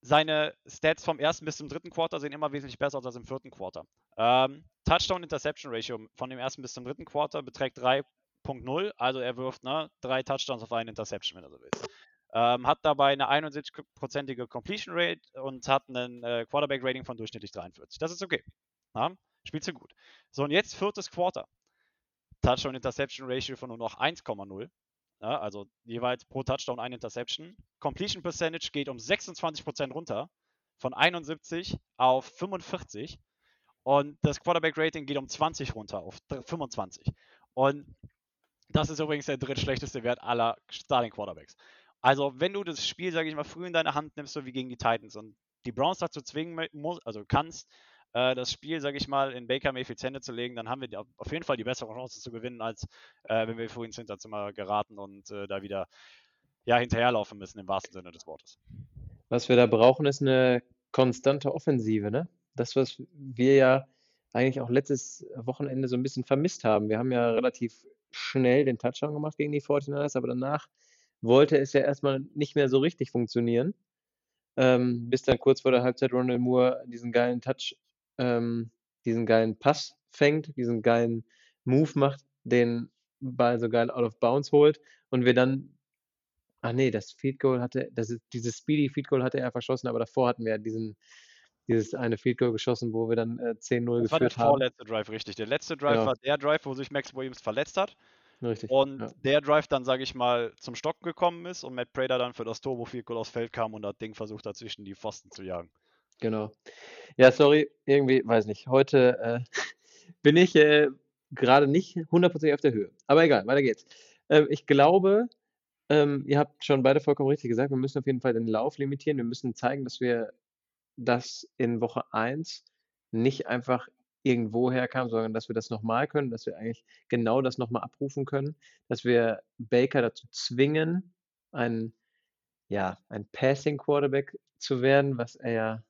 seine Stats vom ersten bis zum dritten Quarter sehen immer wesentlich besser aus als im vierten Quarter. Ähm, Touchdown-Interception-Ratio von dem ersten bis zum dritten Quarter beträgt 3.0, also er wirft ne, drei Touchdowns auf eine Interception, wenn er so will. Ähm, hat dabei eine 71-prozentige Completion Rate und hat ein äh, Quarterback-Rating von durchschnittlich 43. Das ist okay. Ja, spielt so gut. So, und jetzt viertes Quarter. Touchdown-Interception-Ratio von nur noch 1,0. Ja, also jeweils pro Touchdown eine Interception. Completion Percentage geht um 26% runter, von 71 auf 45. Und das Quarterback Rating geht um 20 runter auf 25. Und das ist übrigens der drittschlechteste Wert aller Starting Quarterbacks. Also, wenn du das Spiel, sage ich mal, früh in deine Hand nimmst, so wie gegen die Titans und die Browns dazu zwingen musst, also kannst, äh, das Spiel, sage ich mal, in Baker Mayfields Hände zu legen, dann haben wir auf jeden Fall die bessere Chance zu gewinnen, als äh, wenn wir vorhin ins Hinterzimmer geraten und äh, da wieder ja, hinterherlaufen müssen, im wahrsten Sinne des Wortes. Was wir da brauchen, ist eine konstante Offensive, ne? Das, was wir ja eigentlich auch letztes Wochenende so ein bisschen vermisst haben. Wir haben ja relativ schnell den Touchdown gemacht gegen die 49ers, aber danach wollte es ja erstmal nicht mehr so richtig funktionieren. Ähm, bis dann kurz vor der Halbzeit Ronald Moore diesen geilen Touch ähm, diesen geilen Pass fängt, diesen geilen Move macht, den Ball so geil out of bounds holt und wir dann, ah nee, das Field Goal hatte, das ist, dieses Speedy Field Goal hatte er verschossen, aber davor hatten wir diesen, dieses eine Field Goal geschossen, wo wir dann äh, 10-0 geführt haben. Das war der vorletzte Drive, richtig. Der letzte Drive ja. war der Drive, wo sich Max Williams verletzt hat. Richtig. Und ja. der Drive dann, sage ich mal, zum Stocken gekommen ist und Matt Prater dann für das Turbo Field Goal aufs Feld kam und das Ding versucht hat, zwischen die Pfosten zu jagen. Genau. Ja, sorry, irgendwie, weiß nicht. Heute äh, bin ich äh, gerade nicht hundertprozentig auf der Höhe. Aber egal, weiter geht's. Ähm, ich glaube, ähm, ihr habt schon beide vollkommen richtig gesagt, wir müssen auf jeden Fall den Lauf limitieren. Wir müssen zeigen, dass wir das in Woche 1 nicht einfach irgendwo herkam, sondern dass wir das nochmal können, dass wir eigentlich genau das nochmal abrufen können, dass wir Baker dazu zwingen, ein, ja, ein Passing Quarterback zu werden, was er ja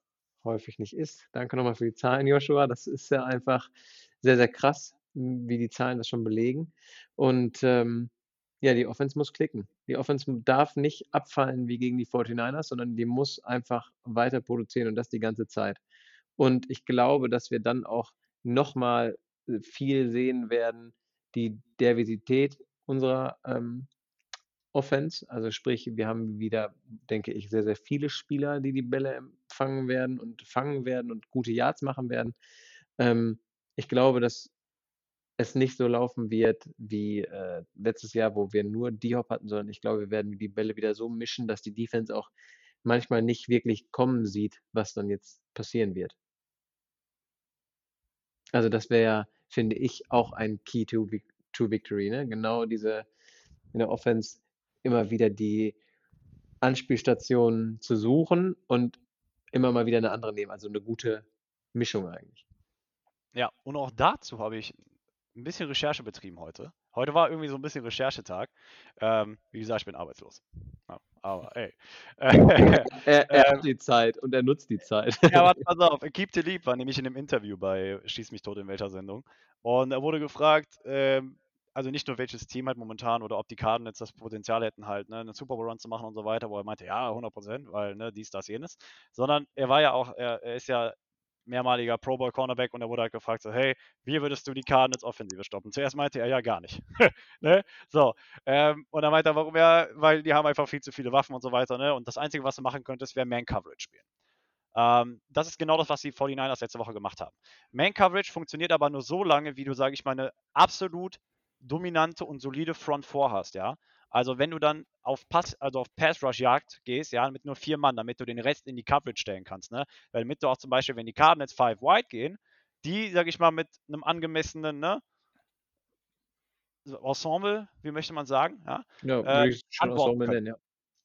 häufig nicht ist. Danke nochmal für die Zahlen, Joshua. Das ist ja einfach sehr, sehr krass, wie die Zahlen das schon belegen. Und ähm, ja, die Offense muss klicken. Die Offense darf nicht abfallen wie gegen die 49ers, sondern die muss einfach weiter produzieren und das die ganze Zeit. Und ich glaube, dass wir dann auch nochmal äh, viel sehen werden, die Diversität unserer ähm, Offense. Also sprich, wir haben wieder, denke ich, sehr, sehr viele Spieler, die die Bälle empfangen werden und fangen werden und gute Yards machen werden. Ähm, ich glaube, dass es nicht so laufen wird wie äh, letztes Jahr, wo wir nur D-Hop hatten, sondern ich glaube, wir werden die Bälle wieder so mischen, dass die Defense auch manchmal nicht wirklich kommen sieht, was dann jetzt passieren wird. Also das wäre, finde ich, auch ein Key to, to Victory. Ne? Genau diese in der Offense immer wieder die Anspielstationen zu suchen und immer mal wieder eine andere nehmen. Also eine gute Mischung eigentlich. Ja, und auch dazu habe ich ein bisschen Recherche betrieben heute. Heute war irgendwie so ein bisschen Recherchetag. Ähm, wie gesagt, ich bin arbeitslos. Ja, aber ey. <laughs> er, er hat die Zeit und er nutzt die Zeit. ja, warte, <laughs> pass auf. Keep the Leap war nämlich in einem Interview bei Schieß mich tot in welcher Sendung. Und er wurde gefragt, ähm, also nicht nur welches Team halt momentan oder ob die Cardinals das Potenzial hätten, halt ne, einen Super Bowl Run zu machen und so weiter, wo er meinte, ja, 100 Prozent, weil ne, dies, das, jenes, sondern er war ja auch, er, er ist ja mehrmaliger Pro Bowl Cornerback und er wurde halt gefragt, so, hey, wie würdest du die Cardinals Offensive stoppen? Zuerst meinte er, ja, gar nicht. <laughs> ne? So, ähm, und dann meinte er, warum ja, weil die haben einfach viel zu viele Waffen und so weiter, ne? Und das Einzige, was du machen könntest, wäre Man-Coverage spielen. Ähm, das ist genau das, was die 49ers letzte Woche gemacht haben. Man-Coverage funktioniert aber nur so lange, wie du, sage ich mal, eine absolut dominante und solide Front 4 hast, ja. Also wenn du dann auf Pass, also auf Pass Rush Jagd gehst, ja, mit nur vier Mann, damit du den Rest in die Coverage stellen kannst, ne? Weil damit du auch zum Beispiel, wenn die Cardinals 5 wide gehen, die, sag ich mal, mit einem angemessenen, ne? Ensemble, wie möchte man sagen, ja? Ja, Äh, Ensemble nennen, ja.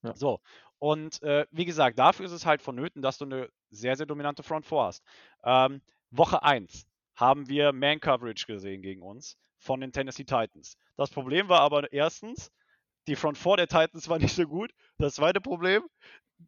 Ja. So, und äh, wie gesagt, dafür ist es halt vonnöten, dass du eine sehr, sehr dominante Front 4 hast. Ähm, Woche 1 haben wir Man-Coverage gesehen gegen uns von den Tennessee Titans. Das Problem war aber erstens, die Front 4 der Titans war <laughs> nicht so gut. Das zweite Problem,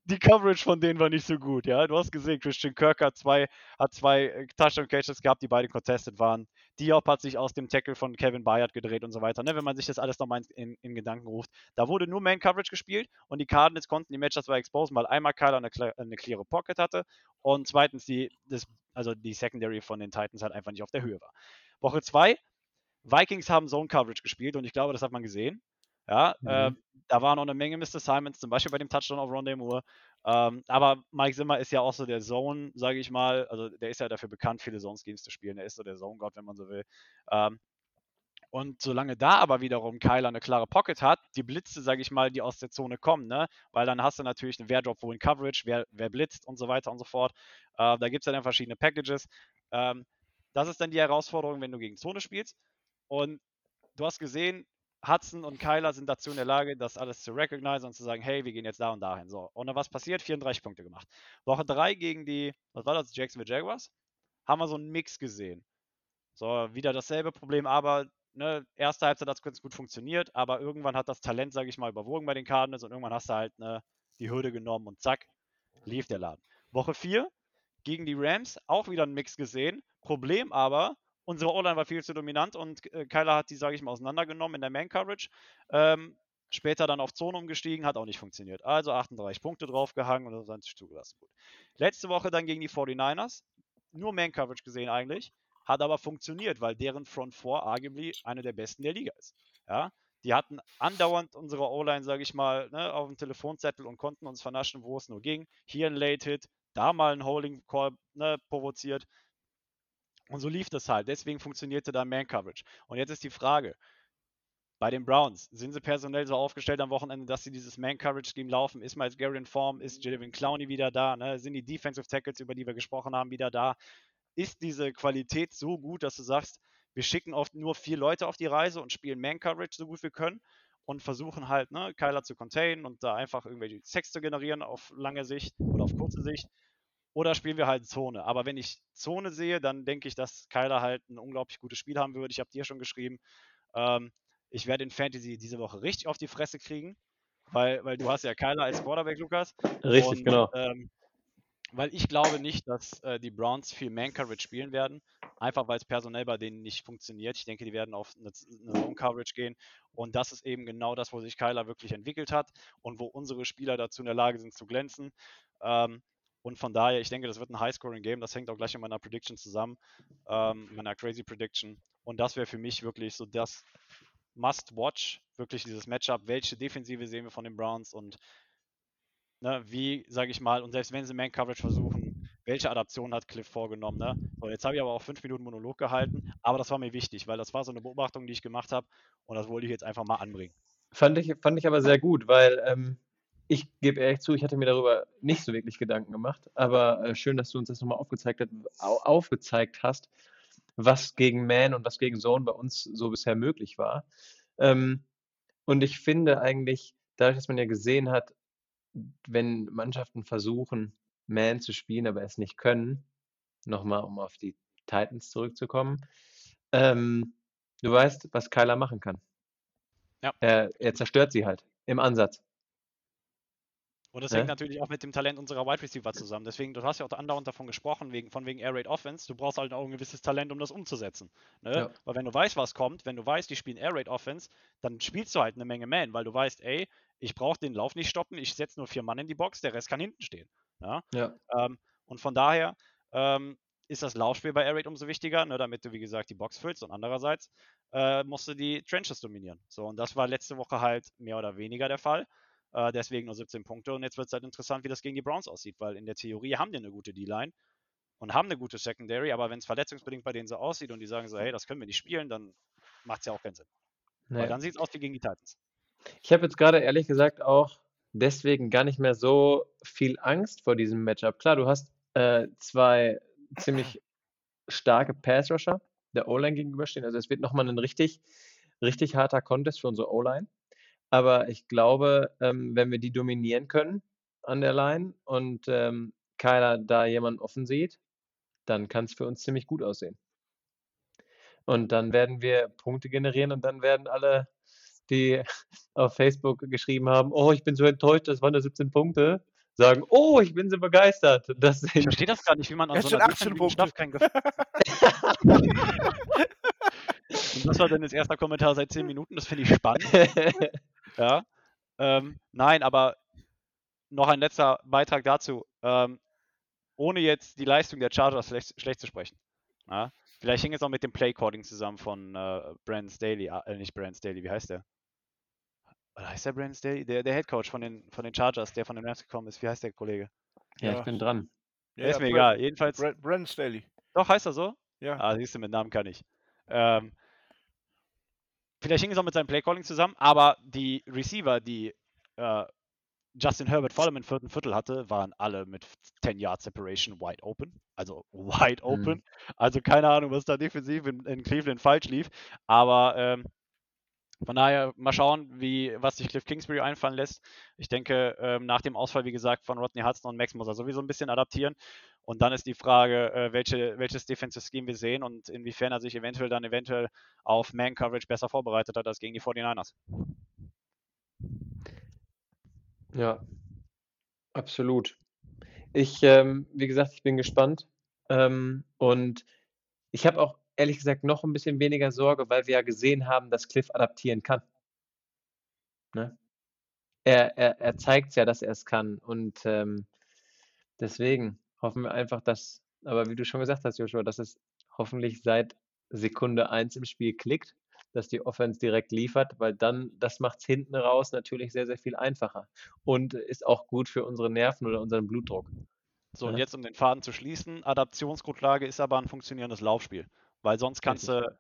die Coverage von denen war nicht so gut. Ja, du hast gesehen, Christian Kirk hat zwei, hat zwei äh, Touchdown Catches gehabt, die beide contested waren. Diop hat sich aus dem Tackle von Kevin Bayard gedreht und so weiter. Ne? Wenn man sich das alles nochmal in, in, Gedanken ruft. Da wurde nur Man Coverage gespielt und die Cardinals konnten die Matchups zwar exposen, weil einmal Kyler eine, eine cleare Pocket hatte und zweitens die, das, also die Secondary von den Titans halt einfach nicht auf der Höhe war. Woche 2, Vikings haben Zone Coverage gespielt und ich glaube, das hat man gesehen. Ja, Mhm. äh, da war noch eine Menge Mr. Simons, zum Beispiel bei dem Touchdown auf Rondé Moore. Ähm, aber Mike Zimmer ist ja auch so der Zone, sage ich mal. Also der ist ja dafür bekannt, viele Zone-Schemes zu spielen. Er ist so der Zone-Gott, wenn man so will. Ähm, und solange da aber wiederum Kyler eine klare Pocket hat, die Blitze, sage ich mal, die aus der Zone kommen, ne? Weil dann hast du natürlich einen Wer-Drop, wo in Coverage, wer, wer blitzt und so weiter und so fort. Äh, da gibt es dann verschiedene Packages. Ähm, das ist dann die Herausforderung, wenn du gegen Zone spielst. Und du hast gesehen, Hudson und Kyler sind dazu in der Lage, das alles zu recognizen und zu sagen, hey, wir gehen jetzt da und dahin. So, und dann was passiert? 34 Punkte gemacht. Woche 3 gegen die, was war das, Jacksonville Jaguars? Haben wir so einen Mix gesehen. So, wieder dasselbe Problem, aber ne, erste Halbzeit hat es ganz gut funktioniert, aber irgendwann hat das Talent, sage ich mal, überwogen bei den Cardinals und irgendwann hast du halt ne, die Hürde genommen und zack, lief der Laden. Woche 4 gegen die Rams auch wieder einen Mix gesehen. Problem aber, unsere O-Line war viel zu dominant und äh, Kyler hat die, sage ich mal, auseinandergenommen in der Man-Coverage. Ähm, später dann auf Zone umgestiegen, hat auch nicht funktioniert. Also 38 Punkte draufgehangen und das hat sich zugelassen. Gut. Letzte Woche dann gegen die 49ers, nur Man-Coverage gesehen eigentlich, hat aber funktioniert, weil deren Front 4 arguably eine der besten der Liga ist. Ja, die hatten andauernd unsere O-Line, sage ich mal, ne, auf dem Telefonzettel und konnten uns vernaschen, wo es nur ging. Hier ein Late-Hit, da mal ein Holding Call ne, provoziert. Und so lief das halt. Deswegen funktionierte da Man-Coverage. Und jetzt ist die Frage, bei den Browns, sind sie personell so aufgestellt am Wochenende, dass sie dieses Man-Coverage-Scheme laufen? Ist Miles Gary in Form? Ist Jalen Clowney wieder da? Ne? Sind die Defensive Tackles, über die wir gesprochen haben, wieder da? Ist diese Qualität so gut, dass du sagst, wir schicken oft nur vier Leute auf die Reise und spielen Man-Coverage so gut wir können und versuchen halt, ne, Kyler zu containen und da einfach irgendwelche Sex zu generieren auf lange Sicht oder auf kurze Sicht? Oder spielen wir halt Zone? Aber wenn ich Zone sehe, dann denke ich, dass Kyler halt ein unglaublich gutes Spiel haben würde. Ich habe dir schon geschrieben, ähm, ich werde in Fantasy diese Woche richtig auf die Fresse kriegen, weil, weil du hast ja Kyler als Quarterback, Lukas. Richtig, Und, genau. Ähm, weil ich glaube nicht, dass äh, die Browns viel Man-Coverage spielen werden, einfach weil es personell bei denen nicht funktioniert. Ich denke, die werden auf eine, eine Zone-Coverage gehen und das ist eben genau das, wo sich Kyler wirklich entwickelt hat und wo unsere Spieler dazu in der Lage sind zu glänzen. Ähm, und von daher, ich denke, das wird ein High-Scoring-Game. Das hängt auch gleich in meiner Prediction zusammen, ähm, meiner Crazy Prediction. Und das wäre für mich wirklich so das Must-Watch, wirklich dieses Matchup. Welche Defensive sehen wir von den Browns und ne, wie, sage ich mal, und selbst wenn sie Man-Coverage versuchen, welche Adaption hat Cliff vorgenommen? Ne? So, jetzt habe ich aber auch fünf Minuten Monolog gehalten, aber das war mir wichtig, weil das war so eine Beobachtung, die ich gemacht habe und das wollte ich jetzt einfach mal anbringen. Fand ich, fand ich aber sehr gut, weil ähm, ich gebe ehrlich zu, ich hatte mir darüber nicht so wirklich Gedanken gemacht, aber äh, schön, dass du uns das nochmal aufgezeigt, hat, aufgezeigt hast, was gegen Man und was gegen Zone bei uns so bisher möglich war. Ähm, und ich finde eigentlich, dadurch, dass man ja gesehen hat, wenn Mannschaften versuchen, Man zu spielen, aber es nicht können, nochmal, um auf die Titans zurückzukommen, ähm, du weißt, was Kyler machen kann. Ja. Er, er zerstört sie halt im Ansatz. Und das Ja. hängt natürlich auch mit dem Talent unserer Wide Receiver zusammen. Deswegen, du hast ja auch andauernd davon gesprochen, wegen, von wegen Air Raid Offense. Du brauchst halt auch ein gewisses Talent, um das umzusetzen. Ne? Ja. Weil wenn du weißt, was kommt, wenn du weißt, die spielen Air Raid Offense, dann spielst du halt eine Menge Man, weil du weißt, ey, ich brauche den Lauf nicht stoppen, ich setze nur vier Mann in die Box, der Rest kann hinten stehen. Ja? Ja. Ähm, und von daher, ähm, ist das Laufspiel bei Air Raid umso wichtiger, ne, damit du, wie gesagt, die Box füllst und andererseits äh, musst du die Trenches dominieren. So, und das war letzte Woche halt mehr oder weniger der Fall. Äh, deswegen nur 17 Punkte. Und jetzt wird es halt interessant, wie das gegen die Browns aussieht, weil in der Theorie haben die eine gute D-Line und haben eine gute Secondary, aber wenn es verletzungsbedingt bei denen so aussieht und die sagen so, hey, das können wir nicht spielen, dann macht es ja auch keinen Sinn. Nee. Weil dann sieht es aus wie gegen die Titans. Ich habe jetzt gerade ehrlich gesagt auch deswegen gar nicht mehr so viel Angst vor diesem Matchup. Klar, du hast äh, zwei ziemlich starke Pass-Rusher der O-Line gegenüberstehen. Also es wird nochmal ein richtig, richtig harter Contest für unsere O-Line. Aber ich glaube, ähm, wenn wir die dominieren können an der Line und ähm, keiner da jemanden offen sieht, dann kann es für uns ziemlich gut aussehen. Und dann werden wir Punkte generieren und dann werden alle, die <laughs> auf Facebook geschrieben haben, oh, ich bin so enttäuscht, das waren nur 17 Punkte, sagen, oh, ich bin so begeistert. <laughs> Das ich verstehe das gar nicht, wie man <laughs> an so einer 18 Punkte. kein Und das war dann das erste Kommentar seit 10 Minuten, das finde ich spannend. Ja. Ähm, nein, aber noch ein letzter Beitrag dazu. Ähm, ohne jetzt die Leistung der Chargers schlecht, schlecht zu sprechen. Ja? Vielleicht hing es auch mit dem Playcording zusammen von äh, Brandon Staley, äh, nicht Brandon Staley, wie heißt der? Oder heißt der Brandon Staley? Der, der Head Coach von den, von den Chargers, der von den Rams gekommen ist. Wie heißt der Kollege? Ja, ja. ich bin dran. Ja, ist mir Brand, egal. Jedenfalls. Brandon Staley. Doch, heißt er so? Ja. Ah, siehst du, mit Namen kann ich. Ähm, vielleicht hing es auch mit seinem Playcalling zusammen, aber die Receiver, die äh, Justin Herbert vor allem im vierten Viertel hatte, waren alle mit 10 Yard Separation wide open. Also <laughs> wide mhm. open. Mhm. Also keine Ahnung, was da defensiv in, in Cleveland falsch lief. Aber ähm, von daher mal schauen, wie, was sich Cliff Kingsbury einfallen lässt. Ich denke, ähm, nach dem Ausfall, wie gesagt, von Rodney Hudson und Max muss er sowieso ein bisschen adaptieren. Und dann ist die Frage, äh, welche, welches Defensive Scheme wir sehen und inwiefern er sich eventuell dann eventuell auf Man Coverage besser vorbereitet hat als gegen die 49ers. Ja, absolut. Ich, ähm, wie gesagt, ich bin gespannt. Ähm, und ich habe auch ehrlich gesagt noch ein bisschen weniger Sorge, weil wir ja gesehen haben, dass Cliff adaptieren kann. Ne? Er, er, er zeigt ja, dass er es kann. Und ähm, deswegen hoffen wir einfach, dass, aber wie du schon gesagt hast, Joshua, dass es hoffentlich seit Sekunde 1 im Spiel klickt dass die Offense direkt liefert, weil dann, das macht es hinten raus natürlich sehr, sehr viel einfacher und ist auch gut für unsere Nerven oder unseren Blutdruck. So, ja. und jetzt um den Faden zu schließen, Adaptionsgrundlage ist aber ein funktionierendes Laufspiel, weil sonst kannst du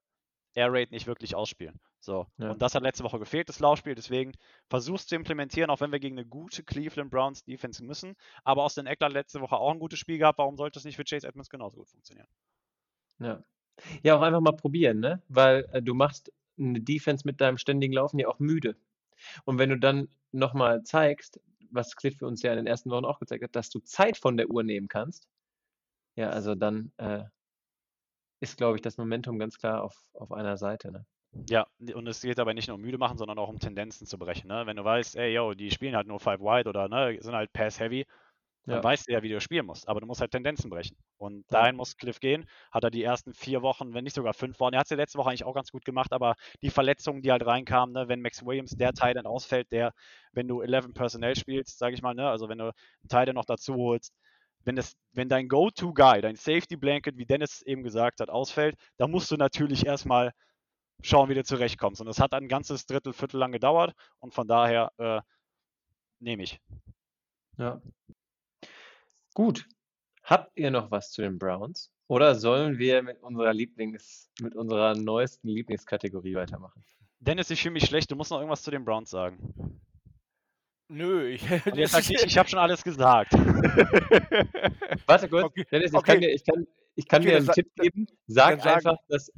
Air Raid nicht wirklich ausspielen. So, ja. und das hat letzte Woche gefehlt, das Laufspiel, deswegen versuchst zu implementieren, auch wenn wir gegen eine gute Cleveland Browns Defense müssen, aber aus den Eckler letzte Woche auch ein gutes Spiel gehabt, warum sollte es nicht für Chase Edmonds genauso gut funktionieren? Ja, ja, auch einfach mal probieren, ne? Weil äh, du machst eine Defense mit deinem ständigen Laufen ja auch müde. Und wenn du dann nochmal zeigst, was Cliff für uns ja in den ersten Wochen auch gezeigt hat, dass du Zeit von der Uhr nehmen kannst, ja, also dann äh, ist, glaube ich, das Momentum ganz klar auf, auf einer Seite. Ne? Ja, und es geht aber nicht nur um müde machen, sondern auch um Tendenzen zu brechen. Ne? Wenn du weißt, ey, yo, die spielen halt nur Five Wide oder ne, sind halt Pass Heavy, dann ja. weißt du ja, wie du spielen musst. Aber du musst halt Tendenzen brechen. Und ja. dahin muss Cliff gehen. Hat er die ersten vier Wochen, wenn nicht sogar fünf Wochen. Er hat es ja letzte Woche eigentlich auch ganz gut gemacht, aber die Verletzungen, die halt reinkamen, ne, wenn Max Williams der Teil dann ausfällt, der, wenn du 11 Personnel spielst, sage ich mal, ne, also wenn du einen Teil noch dazu holst, wenn, das, wenn dein Go-To-Guy, dein Safety-Blanket, wie Dennis eben gesagt hat, ausfällt, dann musst du natürlich erstmal schauen, wie du zurechtkommst. Und das hat ein ganzes Drittel, Viertel lang gedauert und von daher äh, nehme ich. Ja, Gut. Habt ihr noch was zu den Browns? Oder sollen wir mit unserer Lieblings, mit unserer neuesten Lieblingskategorie weitermachen? Dennis, ich fühle mich schlecht. Du musst noch irgendwas zu den Browns sagen. Nö, ich. <laughs> jetzt sag ich, ich habe schon alles gesagt. <laughs> Warte kurz, okay. Dennis, ich okay. kann dir, ich kann, ich kann okay, dir einen Tipp geben. Sag einfach, dass.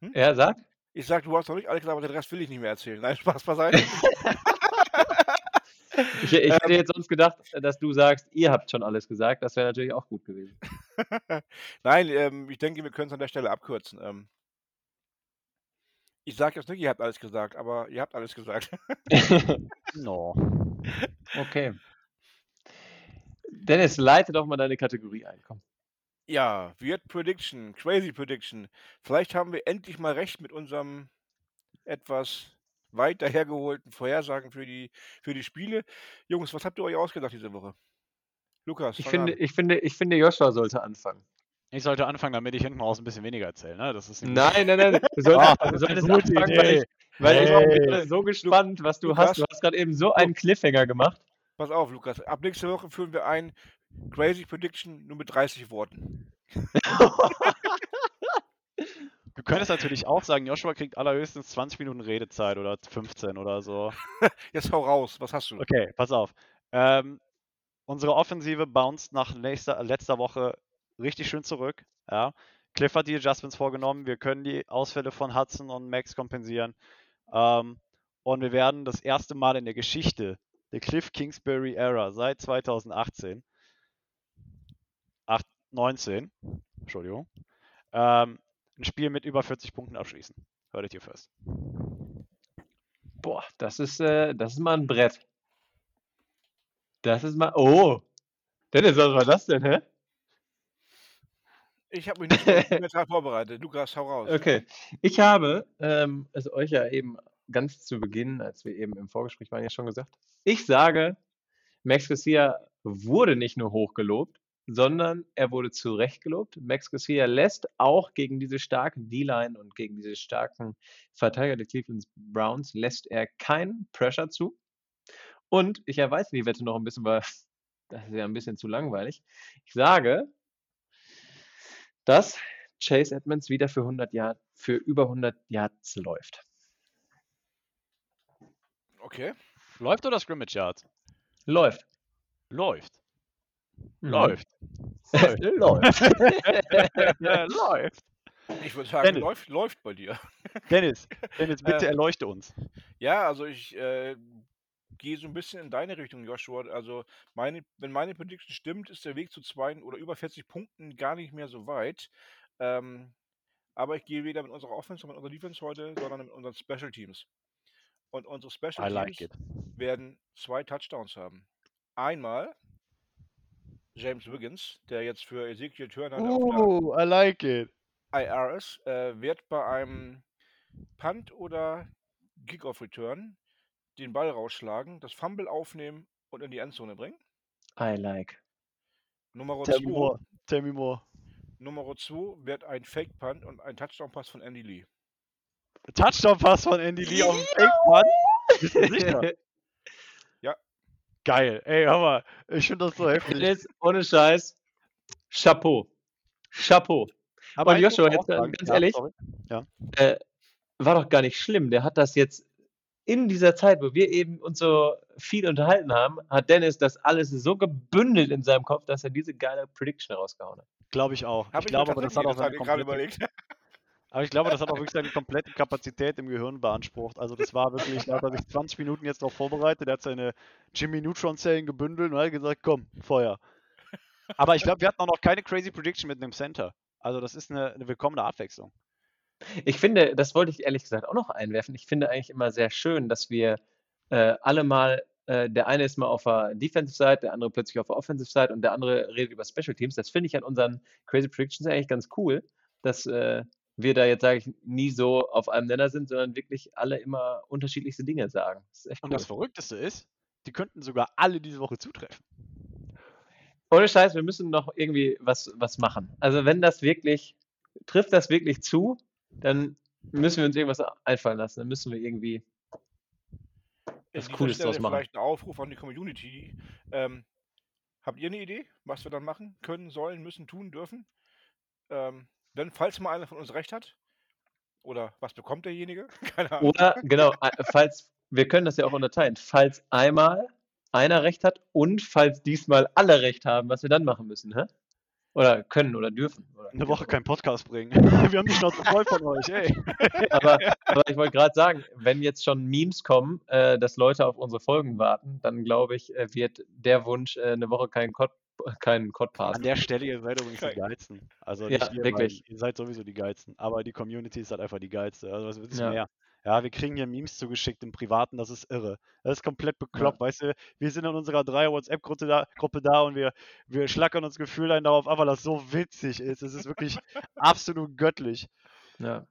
Hm? Ja, sag. Ich sag, du hast noch nicht alles gesagt, aber den Rest will ich nicht mehr erzählen. Nein, Spaß beiseite. <laughs> Ich, ich hätte jetzt sonst gedacht, dass du sagst, ihr habt schon alles gesagt. Das wäre natürlich auch gut gewesen. Nein, ähm, ich denke, wir können es an der Stelle abkürzen. Ähm, ich sage jetzt nicht, ihr habt alles gesagt, aber ihr habt alles gesagt. <laughs> no. Okay. Dennis, leite doch mal deine Kategorie ein. Komm. Ja, Weird Prediction, Crazy Prediction. Vielleicht haben wir endlich mal recht mit unserem etwas weit dahergeholten Vorhersagen für die, für die Spiele. Jungs, was habt ihr euch ausgedacht diese Woche? Lukas, Ich finde, ich finde, ich finde, Joshua sollte anfangen. Ich sollte anfangen, damit ich hinten raus ein bisschen weniger erzähle, ne? Das ist Nein, nein, nein. <laughs> Du solltest, du solltest gute anfangen, weil Idee. ich, weil ich Hey. bin gerade so gespannt, was du Lukas. hast. Du hast gerade eben so einen Cliffhanger gemacht. Pass auf, Lukas. Ab nächste Woche führen wir ein Crazy Prediction nur mit 30 Worten. <laughs> Du könntest natürlich auch sagen, Joshua kriegt allerhöchstens 20 Minuten Redezeit oder 15 oder so. <laughs> Jetzt hau raus. Was hast du? Okay, pass auf. Ähm, unsere Offensive bounced nach nächster, letzter Woche richtig schön zurück. Ja. Cliff hat die Adjustments vorgenommen. Wir können die Ausfälle von Hudson und Max kompensieren. Ähm, und wir werden das erste Mal in der Geschichte der Cliff Kingsbury Era seit 2018, 8, 19, Entschuldigung, ähm, ein Spiel mit über 40 Punkten abschließen. Hörtet ihr first. Boah, das ist, äh, das ist mal ein Brett. Das ist mal. Oh! Dennis, was war das denn, hä? Ich habe mich nicht mental vorbereitet. Lukas, hau raus. Okay. Ich habe ähm, es euch ja eben ganz zu Beginn, als wir eben im Vorgespräch waren, ja schon gesagt. Ich sage, Max Garcia wurde nicht nur hochgelobt, sondern er wurde zu Recht gelobt. Max Garcia lässt auch gegen diese starke D-Line und gegen diese starken Verteidiger der Cleveland Browns lässt er keinen Pressure zu. Und ich erweitere die Wette noch ein bisschen, weil <laughs> das ist ja ein bisschen zu langweilig. Ich sage, dass Chase Edmonds wieder für 100 Yard, für über 100 Yards läuft. Okay. Läuft oder Scrimmage Yards? Läuft. Läuft. Mhm. Läuft. <laughs> läuft. ja, <laughs> läuft. Ich würde sagen, Dennis. läuft, läuft bei dir. Dennis, Dennis, <laughs> bitte Äh, erleuchte uns. Ja, also ich äh, gehe so ein bisschen in deine Richtung, Joshua. Also meine, wenn meine Prediction stimmt, ist der Weg zu zwei oder über 40 Punkten gar nicht mehr so weit. Ähm, aber ich gehe weder mit unserer Offense noch mit unserer Defense heute, sondern mit unseren Special Teams. Und unsere Special like Teams it. werden zwei Touchdowns haben. Einmal James Wiggins, der jetzt für Ezekiel Turner Oh, I like it. IR ist, äh, wird bei einem Punt oder Kickoff Return den Ball rausschlagen, das Fumble aufnehmen und in die Endzone bringen. I like. Nummer Tell me 2 more. Tell me more. Nummer 2 wird ein Fake Punt und ein Touchdown Pass von Andy Lee. Touchdown-Pass von Andy Lee auf den. Bist du sicher? <laughs> Geil. Ey, Hammer. Ich finde das so heftig. Dennis, ohne Scheiß. Chapeau. Chapeau. Aber Und Joshua, jetzt, äh, ganz ja, ehrlich, sorry. Äh, war doch gar nicht schlimm. Der hat das jetzt in dieser Zeit, wo wir eben uns so viel unterhalten haben, hat Dennis das alles so gebündelt in seinem Kopf, dass er diese geile Prediction rausgehauen hat. Glaube ich auch. Hab ich glaube, aber das hat auch seine komplette, überlegt. <laughs> aber ich glaube, das hat auch wirklich seine komplette Kapazität im Gehirn beansprucht. Also das war wirklich, da hat er sich 20 Minuten jetzt darauf vorbereitet, er hat seine Jimmy Neutron-Zellen gebündelt und hat gesagt, komm, Feuer. Aber ich glaube, wir hatten auch noch keine crazy Prediction mit einem Center. Also das ist eine, eine willkommene Abwechslung. Ich finde, das wollte ich ehrlich gesagt auch noch einwerfen. Ich finde eigentlich immer sehr schön, dass wir äh, alle mal, äh, der eine ist mal auf der Defensive Side, der andere plötzlich auf der Offensive Side und der andere redet über Special Teams. Das finde ich an unseren Crazy Predictions eigentlich ganz cool, dass äh, wir da jetzt, sage ich, nie so auf einem Nenner sind, sondern wirklich alle immer unterschiedlichste Dinge sagen. Das echt Und cool. das Verrückteste ist, die könnten sogar alle diese Woche zutreffen. Ohne Scheiß, wir müssen noch irgendwie was, was machen. Also wenn das wirklich, trifft das wirklich zu, dann müssen wir uns irgendwas einfallen lassen. Dann müssen wir irgendwie was Cooles draus machen. vielleicht ein Aufruf an die Community. Ähm, habt ihr eine Idee, was wir dann machen können, sollen, müssen, tun, dürfen? Ähm, wenn, falls mal einer von uns recht hat, oder was bekommt derjenige? <laughs> Keine Ahnung. Oder, genau, falls, wir können das ja auch unterteilen, falls einmal einer recht hat und falls diesmal alle recht haben, was wir dann machen müssen, hä? Oder können oder dürfen. Oder Eine Woche keinen Podcast bringen. <laughs> Wir haben die Schnauze voll von euch, ey. <laughs> Aber, aber ich wollte gerade sagen, wenn jetzt schon Memes kommen, äh, dass Leute auf unsere Folgen warten, dann glaube ich, äh, wird der Wunsch, äh, eine Woche keinen Cod, keinen Codpass. An der Stelle, ihr seid übrigens die Geil. geilsten. Also Ja, nicht ihr, wirklich. ihr seid sowieso die geilsten. Aber die Community ist halt einfach die geilste. Also was willst du Ja. mehr? Ja, wir kriegen hier Memes zugeschickt im Privaten, das ist irre. Das ist komplett bekloppt, weißt du? Wir sind in unserer dreier WhatsApp-Gruppe da, Gruppe da und wir, wir schlackern uns Gefühl ein darauf ab, weil das so witzig ist. Es ist wirklich absolut göttlich. Ja.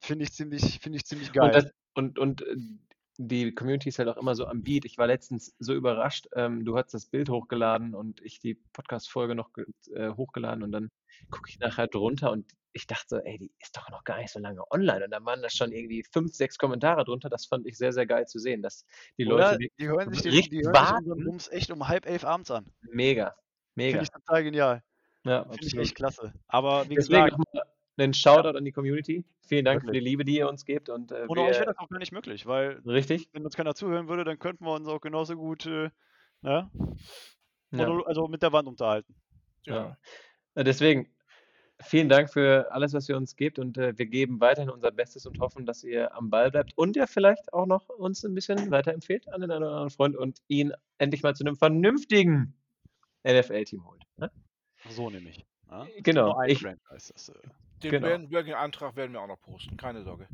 Finde ich ziemlich, finde ich ziemlich Und, geil. das, und, und äh, die Community ist halt auch immer so am Beat. Ich war letztens so überrascht. Ähm, du hast das Bild hochgeladen und ich die Podcast-Folge noch äh, hochgeladen und dann gucke ich nachher drunter und ich dachte, ey, die ist doch noch gar nicht so lange online. Und dann waren da schon irgendwie fünf, sechs Kommentare drunter. Das fand ich sehr, sehr geil zu sehen, dass die Leute Oder die hören sich, den, richtig die hören sich Bums echt um halb elf abends an. mega, Finde mega. ich total genial. Ja, Finde ich echt klasse. Aber wie Deswegen gesagt, einen Shoutout an die Community. Vielen Dank für Wirklich. die Liebe, die ihr uns gebt. Und, äh, ohne euch wäre das auch gar nicht möglich, weil richtig? wenn uns keiner zuhören würde, dann könnten wir uns auch genauso gut äh, ne? Ja. Also mit der Wand unterhalten. Ja. Äh, Deswegen, vielen Dank für alles, was ihr uns gebt und äh, wir geben weiterhin unser Bestes und hoffen, dass ihr am Ball bleibt und ihr vielleicht auch noch uns ein bisschen weiterempfehlt an den einen oder anderen Freund und ihn endlich mal zu einem vernünftigen NFL-Team holt. Ne? So nämlich. Ne? Genau, Nur ein ich- Franchise. Das, äh, Den Genau. Bandwagon-Antrag werden wir auch noch posten, keine Sorge.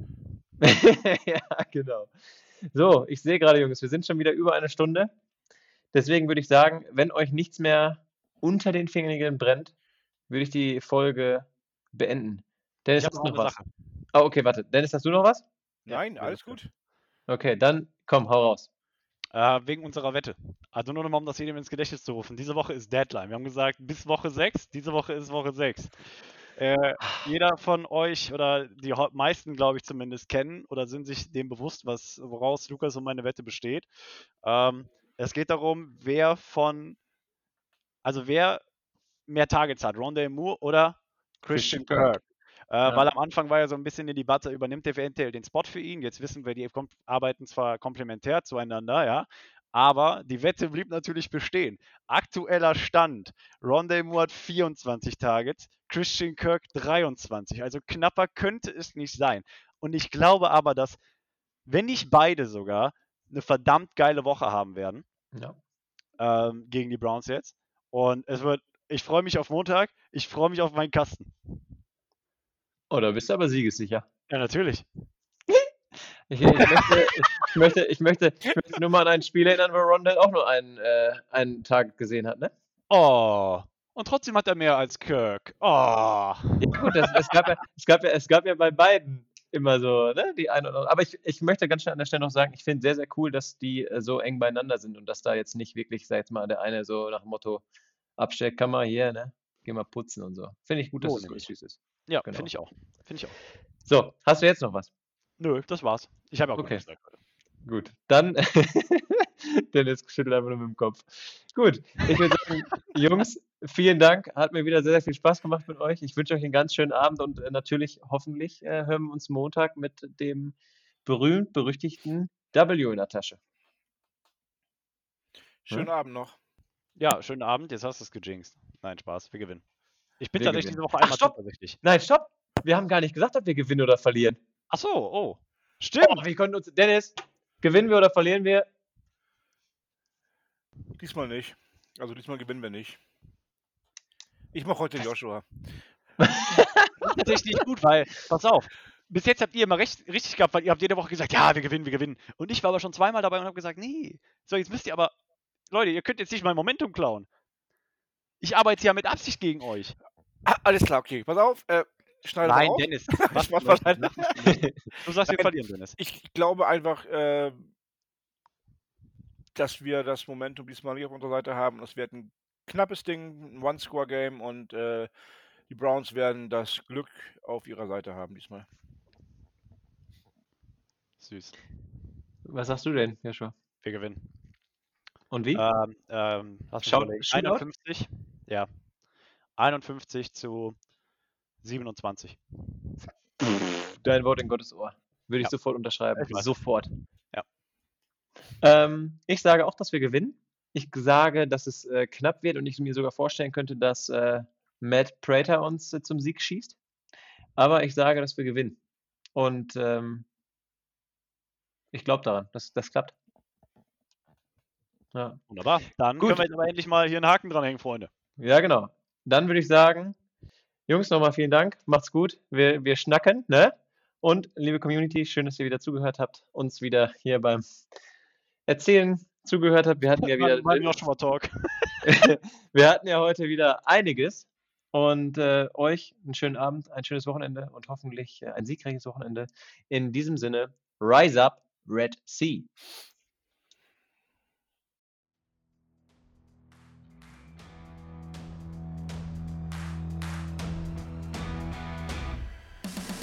<laughs> ja, genau. So, ich sehe gerade, Jungs, wir sind schon wieder über eine Stunde. Deswegen würde ich sagen, wenn euch nichts mehr unter den Fingernägeln brennt, würde ich die Folge beenden. Dennis, ich hast du noch was? Sache. Oh, okay, warte. Dennis, hast du noch was? Nein, ja, alles gut. Okay, dann komm, hau raus. Äh, wegen unserer Wette. Also nur nochmal, um das jedem ins Gedächtnis zu rufen. Diese Woche ist Deadline. Wir haben gesagt, bis Woche 6. Diese Woche ist Woche 6. Äh, jeder von euch oder die meisten, glaube ich, zumindest kennen oder sind sich dem bewusst, was, woraus Lukas und meine Wette besteht. Ähm, es geht darum, wer von, also wer mehr Targets hat, Rondale Moore oder Christian Christian Kirk. Äh, Weil am Anfang war ja so ein bisschen die Debatte, übernimmt der eventuell den Spot für ihn. Jetzt wissen wir, die arbeiten zwar komplementär zueinander, ja, aber die Wette blieb natürlich bestehen. Aktueller Stand: Rondale Moore hat 24 Targets, Christian Kirk 23. Also knapper könnte es nicht sein. Und ich glaube aber, dass, wenn nicht beide sogar, eine verdammt geile Woche haben werden Ja. ähm, gegen die Browns jetzt. Und es wird, ich freue mich auf Montag, ich freue mich auf meinen Kasten. Oh, da bist du aber siegessicher. Ja, natürlich. <laughs> Ich, ich, möchte, ich, möchte, ich, möchte, ich möchte nur mal an ein Spiel erinnern, wo Rondell auch nur einen, äh, einen Tag gesehen hat, ne? Oh. Und trotzdem hat er mehr als Kirk. Oh. Ja, gut, das, es, gab ja, es, gab ja, es gab ja bei beiden immer so, ne, die eine oder andere. Aber ich, ich möchte ganz schnell an der Stelle noch sagen, ich finde sehr, sehr cool, dass die äh, so eng beieinander sind und dass da jetzt nicht wirklich, sag jetzt mal, der eine so nach dem Motto abstellt, kann mal hier, ne, geh mal putzen und so. Finde ich gut, dass So es so süß ist. Ja, Genau. finde ich auch. Finde ich auch. So, hast du jetzt noch was? Nö, das war's. Ich habe auch Okay. okay. gesagt. heute. Gut, dann. <laughs> Dennis schüttelt einfach nur mit dem Kopf. Gut, ich würde sagen, <laughs> Jungs, vielen Dank. Hat mir wieder sehr, sehr viel Spaß gemacht mit euch. Ich wünsche euch einen ganz schönen Abend und äh, natürlich, hoffentlich, äh, hören wir uns Montag mit dem berühmt-berüchtigten W in der Tasche. Schönen Abend noch. Ja, schönen Abend. Jetzt hast du es gejinxt. Nein, Spaß. Wir gewinnen. Ich bin Wir tatsächlich gewinnen. diese Woche Ach, einmal stopp. zuversichtlich. Nein, stopp! Wir haben gar nicht gesagt, ob wir gewinnen oder verlieren. Ach so, oh. Stimmt. Oh, wir können uns. Dennis, gewinnen wir oder verlieren wir? Diesmal nicht. Also diesmal gewinnen wir nicht. Ich mache heute Joshua. Das ist tatsächlich nicht gut, weil, pass auf, bis jetzt habt ihr immer recht, richtig gehabt, weil ihr habt jede Woche gesagt, ja, wir gewinnen, wir gewinnen. Und ich war aber schon zweimal dabei und habe gesagt, nee. So, jetzt müsst ihr aber, Leute, ihr könnt jetzt nicht mein Momentum klauen. Ich arbeite ja mit Absicht gegen euch. Ah, alles klar, okay. Pass auf. Äh, schneide Nein, auf. Dennis. Was, was, was. Du sagst, wir Nein. verlieren, Dennis. Ich glaube einfach, äh, dass wir das Momentum diesmal nicht auf unserer Seite haben. Es wird ein knappes Ding, ein One-Score-Game und äh, die Browns werden das Glück auf ihrer Seite haben diesmal. Süß. Was sagst du denn, Joshua? Wir gewinnen. Und wie? Ähm, ähm, Schau- überlegen. Shootout? 51, ja. 51 zu 27. Dein Wort in Gottes Ohr. Würde ich Ja. sofort unterschreiben. Ich. Sofort. Ja. Ähm, ich sage auch, dass wir gewinnen. Ich sage, dass es äh, knapp wird und ich mir sogar vorstellen könnte, dass äh, Matt Prater uns äh, zum Sieg schießt. Aber ich sage, dass wir gewinnen. Und ähm, ich glaube daran, dass das klappt. Ja. Wunderbar. Dann Gut. können wir jetzt aber endlich mal hier einen Haken dranhängen, Freunde. Ja, genau. Dann würde ich sagen, Jungs, nochmal vielen Dank. Macht's gut. Wir, wir schnacken, ne? Und liebe Community, schön, dass ihr wieder zugehört habt, uns wieder hier beim Erzählen zugehört habt. Wir hatten <laughs> ja wieder, Mein Joshua Talk. <laughs> wir hatten ja heute wieder einiges. Und äh, euch einen schönen Abend, ein schönes Wochenende und hoffentlich äh, ein siegreiches Wochenende. In diesem Sinne, rise up, Red Sea.